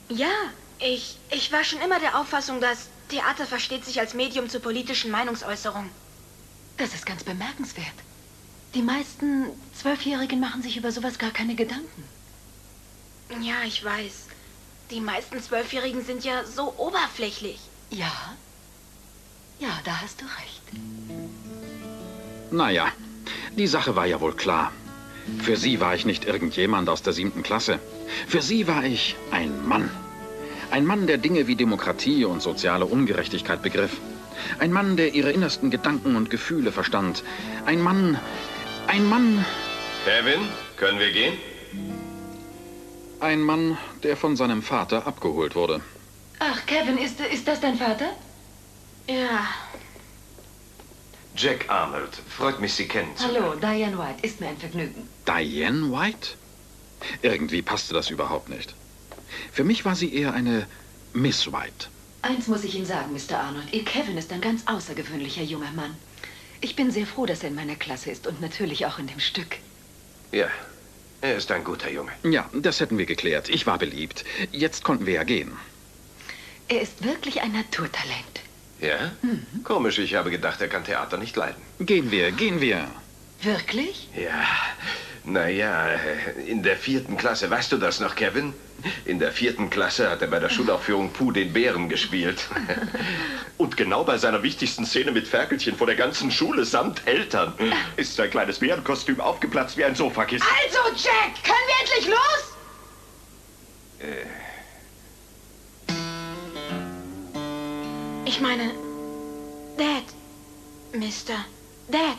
S15: Ja, ich, ich war schon immer der Auffassung, dass Theater versteht sich als Medium zur politischen Meinungsäußerung.
S14: Das ist ganz bemerkenswert. Die meisten Zwölfjährigen machen sich über sowas gar keine Gedanken.
S15: Ja, ich weiß. Die meisten Zwölfjährigen sind ja so oberflächlich.
S14: Ja. Ja, da hast du recht.
S13: Naja, die Sache war ja wohl klar. Für sie war ich nicht irgendjemand aus der siebten Klasse. Für sie war ich ein Mann. Ein Mann, der Dinge wie Demokratie und soziale Ungerechtigkeit begriff. Ein Mann, der ihre innersten Gedanken und Gefühle verstand. Ein Mann, ein Mann...
S16: Kevin, können wir gehen?
S13: Ein Mann, der von seinem Vater abgeholt wurde.
S14: Ach, Kevin, ist, ist das dein Vater?
S15: Ja.
S16: Jack Arnold, freut mich, Sie kennenzulernen.
S14: Hallo, Diane White, ist mir ein Vergnügen.
S13: Diane White? Irgendwie passte das überhaupt nicht. Für mich war sie eher eine Miss White.
S14: Eins muss ich Ihnen sagen, Mr. Arnold. Ihr Kevin ist ein ganz außergewöhnlicher junger Mann. Ich bin sehr froh, dass er in meiner Klasse ist und natürlich auch in dem Stück.
S16: Ja, er ist ein guter Junge.
S13: Ja, das hätten wir geklärt. Ich war beliebt. Jetzt konnten wir ja gehen.
S14: Er ist wirklich ein Naturtalent.
S16: Ja? Mhm. Komisch, ich habe gedacht, er kann Theater nicht leiden.
S13: Gehen wir, gehen wir.
S14: Wirklich?
S16: Ja, naja, in der vierten Klasse, weißt du das noch, Kevin? In der vierten Klasse hat er bei der Schulaufführung Puh den Bären gespielt. Und genau bei seiner wichtigsten Szene mit Ferkelchen vor der ganzen Schule samt Eltern ist sein kleines Bärenkostüm aufgeplatzt wie ein Sofakissen.
S15: Also, Jack, können wir endlich los?
S16: Äh.
S15: Ich meine, Dad, Mister, Dad,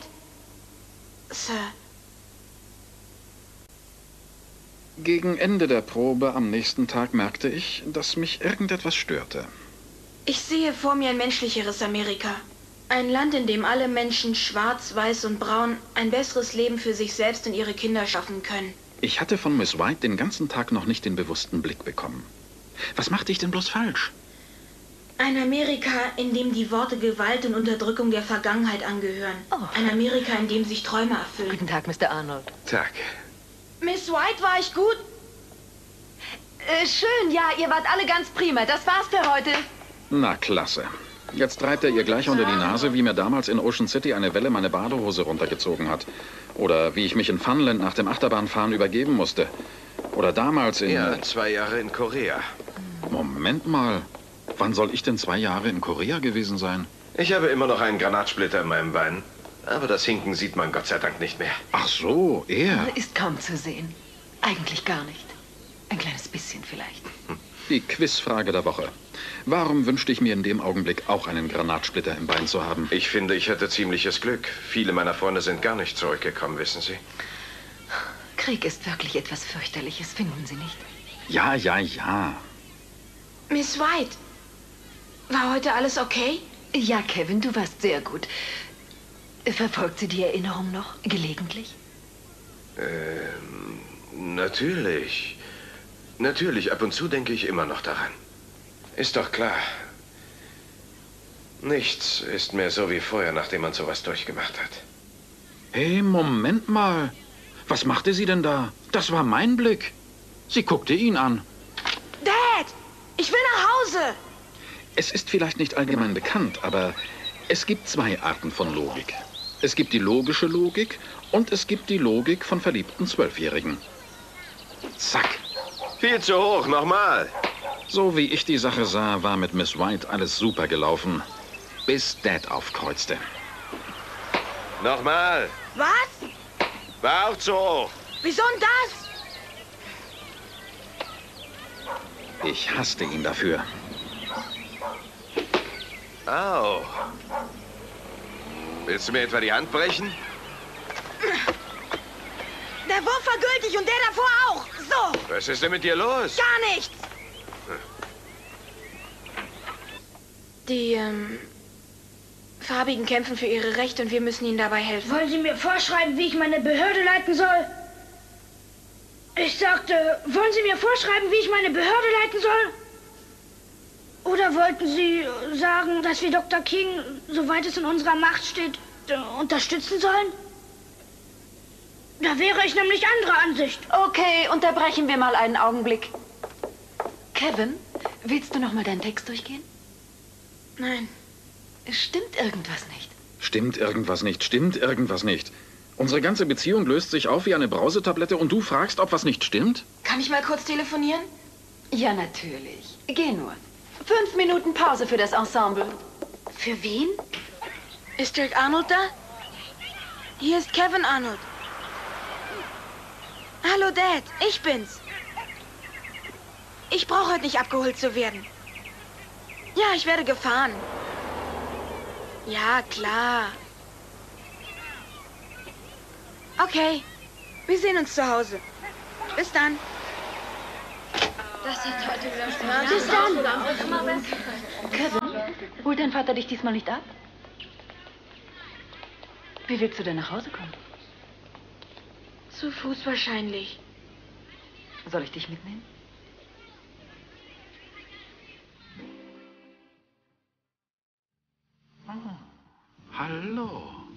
S15: Sir.
S13: Gegen Ende der Probe am nächsten Tag merkte ich, dass mich irgendetwas störte.
S15: Ich sehe vor mir ein menschlicheres Amerika. Ein Land, in dem alle Menschen schwarz, weiß und braun ein besseres Leben für sich selbst und ihre Kinder schaffen können.
S13: Ich hatte von Miss White den ganzen Tag noch nicht den bewussten Blick bekommen. Was machte ich denn bloß falsch?
S15: Ein Amerika, in dem die Worte Gewalt und Unterdrückung der Vergangenheit angehören. Oh. Ein Amerika, in dem sich Träume erfüllen.
S14: Guten Tag, Mr. Arnold.
S16: Tag.
S15: Miss White, war ich gut?
S14: Äh, schön, ja, ihr wart alle ganz prima. Das war's für heute.
S13: Na, klasse. Jetzt treibt er ihr gleich unter die Nase, wie mir damals in Ocean City eine Welle meine Badehose runtergezogen hat. Oder wie ich mich in Funland nach dem Achterbahnfahren übergeben musste. Oder damals in...
S16: Ja, zwei Jahre in Korea.
S13: Moment mal. Wann soll ich denn zwei Jahre in Korea gewesen sein?
S16: Ich habe immer noch einen Granatsplitter in meinem Bein. Aber das Hinken sieht man Gott sei Dank nicht mehr.
S13: Ach so, er.
S14: Ist kaum zu sehen. Eigentlich gar nicht. Ein kleines bisschen vielleicht.
S13: Die Quizfrage der Woche. Warum wünschte ich mir in dem Augenblick auch einen Granatsplitter im Bein zu haben?
S16: Ich finde, ich hatte ziemliches Glück. Viele meiner Freunde sind gar nicht zurückgekommen, wissen Sie.
S14: Krieg ist wirklich etwas fürchterliches, finden Sie nicht?
S13: Ja, ja, ja.
S15: Miss White, war heute alles okay?
S14: Ja, Kevin, du warst sehr gut. Verfolgt sie die Erinnerung noch gelegentlich?
S16: Ähm, natürlich. Natürlich, ab und zu denke ich immer noch daran. Ist doch klar. Nichts ist mehr so wie vorher, nachdem man sowas durchgemacht hat.
S13: Hey, Moment mal. Was machte sie denn da? Das war mein Blick. Sie guckte ihn an.
S15: Dad, ich will nach Hause.
S13: Es ist vielleicht nicht allgemein bekannt, aber es gibt zwei Arten von Logik. Es gibt die logische Logik und es gibt die Logik von verliebten Zwölfjährigen. Zack.
S16: Viel zu hoch, nochmal.
S13: So wie ich die Sache sah, war mit Miss White alles super gelaufen. Bis Dad aufkreuzte.
S16: Nochmal.
S15: Was?
S16: War auch zu hoch.
S15: Wieso denn das?
S13: Ich hasste ihn dafür.
S16: Au. Willst du mir etwa die Hand brechen?
S15: Der Wurf war gültig und der davor auch. So.
S16: Was ist denn mit dir los?
S15: Gar nichts. Die ähm, Farbigen kämpfen für ihre Rechte und wir müssen ihnen dabei helfen.
S19: Wollen Sie mir vorschreiben, wie ich meine Behörde leiten soll? Ich sagte, wollen Sie mir vorschreiben, wie ich meine Behörde leiten soll? Oder wollten Sie sagen, dass wir Dr. King, soweit es in unserer Macht steht, äh, unterstützen sollen? Da wäre ich nämlich anderer Ansicht.
S14: Okay, unterbrechen wir mal einen Augenblick. Kevin, willst du noch mal deinen Text durchgehen?
S15: Nein.
S14: Stimmt irgendwas nicht?
S13: Stimmt irgendwas nicht, stimmt irgendwas nicht. Unsere ganze Beziehung löst sich auf wie eine Brausetablette und du fragst, ob was nicht stimmt?
S15: Kann ich mal kurz telefonieren?
S14: Ja, natürlich. Geh nur. Fünf Minuten Pause für das Ensemble.
S15: Für wen? Ist Dirk Arnold da? Hier ist Kevin Arnold. Hallo Dad, ich bin's. Ich brauche heute nicht abgeholt zu werden. Ja, ich werde gefahren. Ja, klar. Okay, wir sehen uns zu Hause. Bis dann.
S17: Das hat heute
S14: Bis dann. Kevin, holt dein Vater dich diesmal nicht ab? Wie willst du denn nach Hause kommen?
S15: Zu Fuß wahrscheinlich.
S14: Soll ich dich mitnehmen?
S13: Hallo.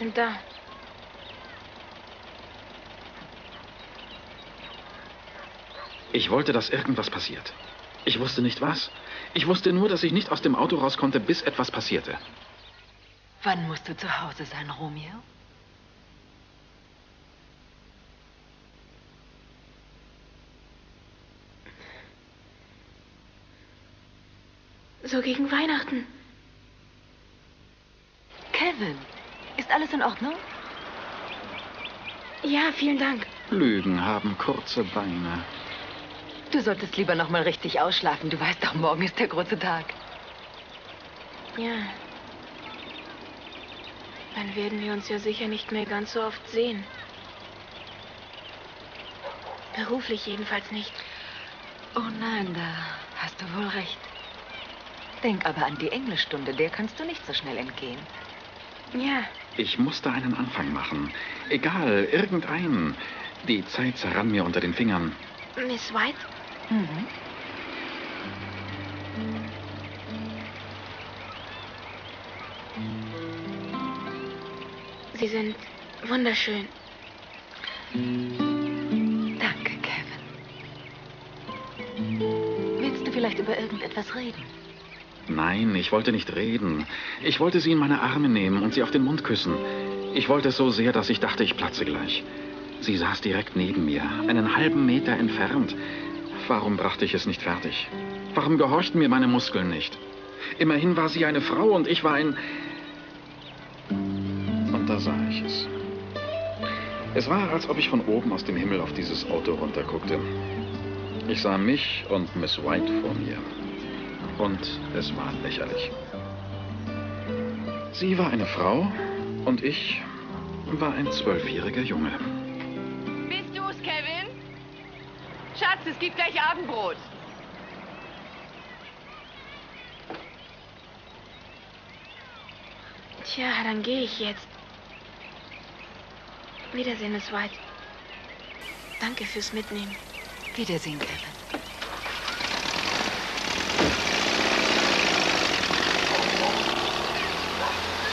S14: sind da.
S13: Ich wollte, dass irgendwas passiert. Ich wusste nicht was. Ich wusste nur, dass ich nicht aus dem Auto raus konnte, bis etwas passierte.
S14: Wann musst du zu Hause sein, Romeo?
S15: So gegen Weihnachten.
S14: Kevin ist alles in Ordnung?
S15: Ja, vielen Dank.
S13: Lügen haben kurze Beine.
S14: Du solltest lieber noch mal richtig ausschlafen. Du weißt doch, morgen ist der große Tag.
S15: Ja. Dann werden wir uns ja sicher nicht mehr ganz so oft sehen. Beruflich jedenfalls nicht.
S14: Oh nein, da hast du wohl recht. Denk aber an die Englischstunde, der kannst du nicht so schnell entgehen.
S15: Ja.
S13: Ich musste einen Anfang machen. Egal, irgendeinen. Die Zeit zerrann mir unter den Fingern.
S15: Miss White?
S14: Mhm.
S15: Sie sind wunderschön.
S14: Danke, Kevin. Willst du vielleicht über irgendetwas reden?
S13: Nein, ich wollte nicht reden. Ich wollte sie in meine Arme nehmen und sie auf den Mund küssen. Ich wollte es so sehr, dass ich dachte, ich platze gleich. Sie saß direkt neben mir, einen halben Meter entfernt. Warum brachte ich es nicht fertig? Warum gehorchten mir meine Muskeln nicht? Immerhin war sie eine Frau und ich war ein... Und da sah ich es. Es war, als ob ich von oben aus dem Himmel auf dieses Auto runterguckte. Ich sah mich und Miss White vor mir. Und es war lächerlich. Sie war eine Frau und ich war ein zwölfjähriger Junge.
S18: Bist du's, Kevin? Schatz, es gibt gleich Abendbrot.
S15: Tja, dann gehe ich jetzt. Wiedersehen, Miss White. Danke fürs Mitnehmen.
S14: Wiedersehen, Kevin.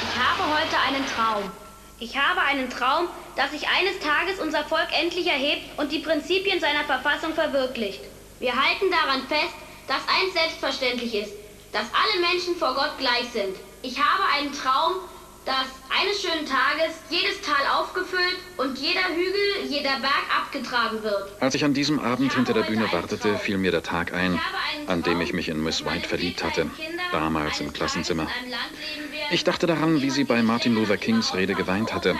S19: Ich habe heute einen Traum. Ich habe einen Traum, dass sich eines Tages unser Volk endlich erhebt und die Prinzipien seiner Verfassung verwirklicht. Wir halten daran fest, dass eins selbstverständlich ist, dass alle Menschen vor Gott gleich sind. Ich habe einen Traum, dass eines schönen Tages jedes Tal aufgefüllt und jeder Hügel, jeder Berg abgetragen wird.
S13: Als ich an diesem Abend hinter der Bühne wartete, fiel mir der Tag ein, an dem ich mich in Miss White verliebt hatte, damals im Klassenzimmer. Ich dachte daran, wie sie bei Martin Luther Kings Rede geweint hatte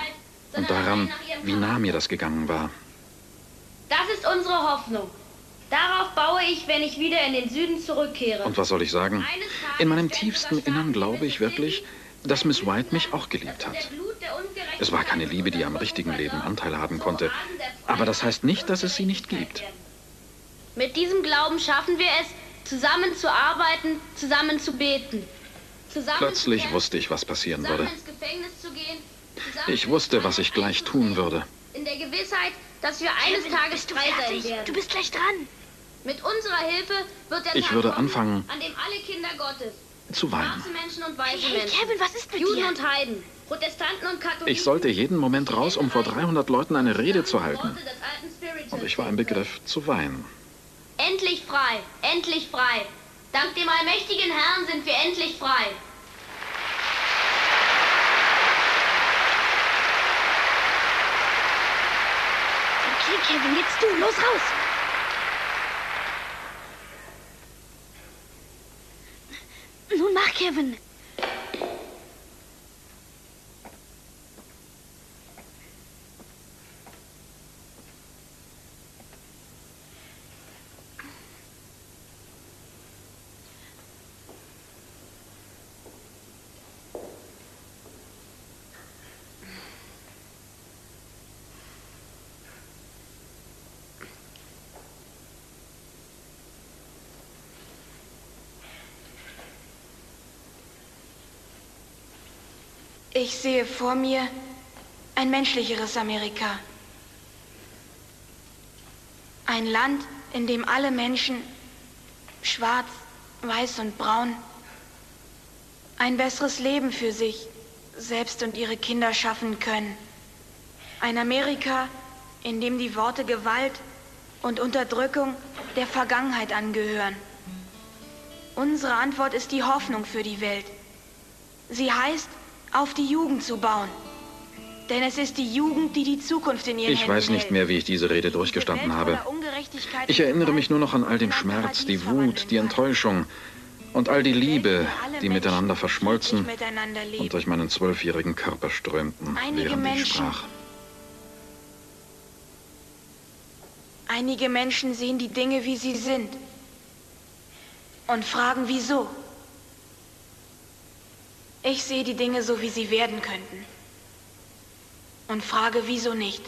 S13: und daran, wie nah mir das gegangen war.
S19: Das ist unsere Hoffnung. Darauf baue ich, wenn ich wieder in den Süden zurückkehre.
S13: Und was soll ich sagen? In meinem tiefsten Innern glaube ich wirklich, dass Miss White mich auch geliebt hat. Es war keine Liebe, die am richtigen Leben Anteil haben konnte. Aber das heißt nicht, dass es sie nicht gibt.
S19: Mit diesem Glauben schaffen wir es, zusammen zu arbeiten, zusammen zu beten. Zusammen
S13: Plötzlich wusste ich, was passieren würde.
S19: zu gehen.
S13: Ich wusste, was ich gleich tun würde.
S19: In der Gewissheit, dass wir eines
S15: Kevin,
S19: Tages frei sein werden.
S15: Du bist gleich dran.
S19: Mit unserer Hilfe wird der
S13: Ich
S19: Tag
S13: würde
S19: kommen,
S13: anfangen
S19: an dem alle Kinder Gottes,
S13: zu weinen.
S15: Hey, hey, Kevin, was ist mit
S19: Juden
S15: dir?
S19: und Heiden, Protestanten und Katholiken,
S13: Ich sollte jeden Moment raus, um vor 300 Leuten eine Rede zu halten. Und ich war im Begriff zu weinen.
S19: Endlich frei, endlich frei. Dank dem allmächtigen Herrn sind wir endlich frei.
S15: Okay, Kevin, jetzt du. Los, raus. Nun mach, Kevin. Ich sehe vor mir ein menschlicheres Amerika. Ein Land, in dem alle Menschen, schwarz, weiß und braun, ein besseres Leben für sich selbst und ihre Kinder schaffen können. Ein Amerika, in dem die Worte Gewalt und Unterdrückung der Vergangenheit angehören. Unsere Antwort ist die Hoffnung für die Welt. Sie heißt, auf die Jugend zu bauen. Denn es ist die Jugend, die die Zukunft in ihren
S13: Ich
S15: Händen
S13: weiß nicht mehr, wie ich diese Rede durchgestanden habe. Ich erinnere mich nur noch an all den Schmerz, die Wut, die Enttäuschung Und all die Liebe, die miteinander verschmolzen und durch meinen zwölfjährigen Körper strömten, während ich sprach.
S15: Einige Menschen sehen die Dinge, wie sie sind. Und fragen, wieso. Ich sehe die Dinge so, wie sie werden könnten. Und frage, wieso nicht.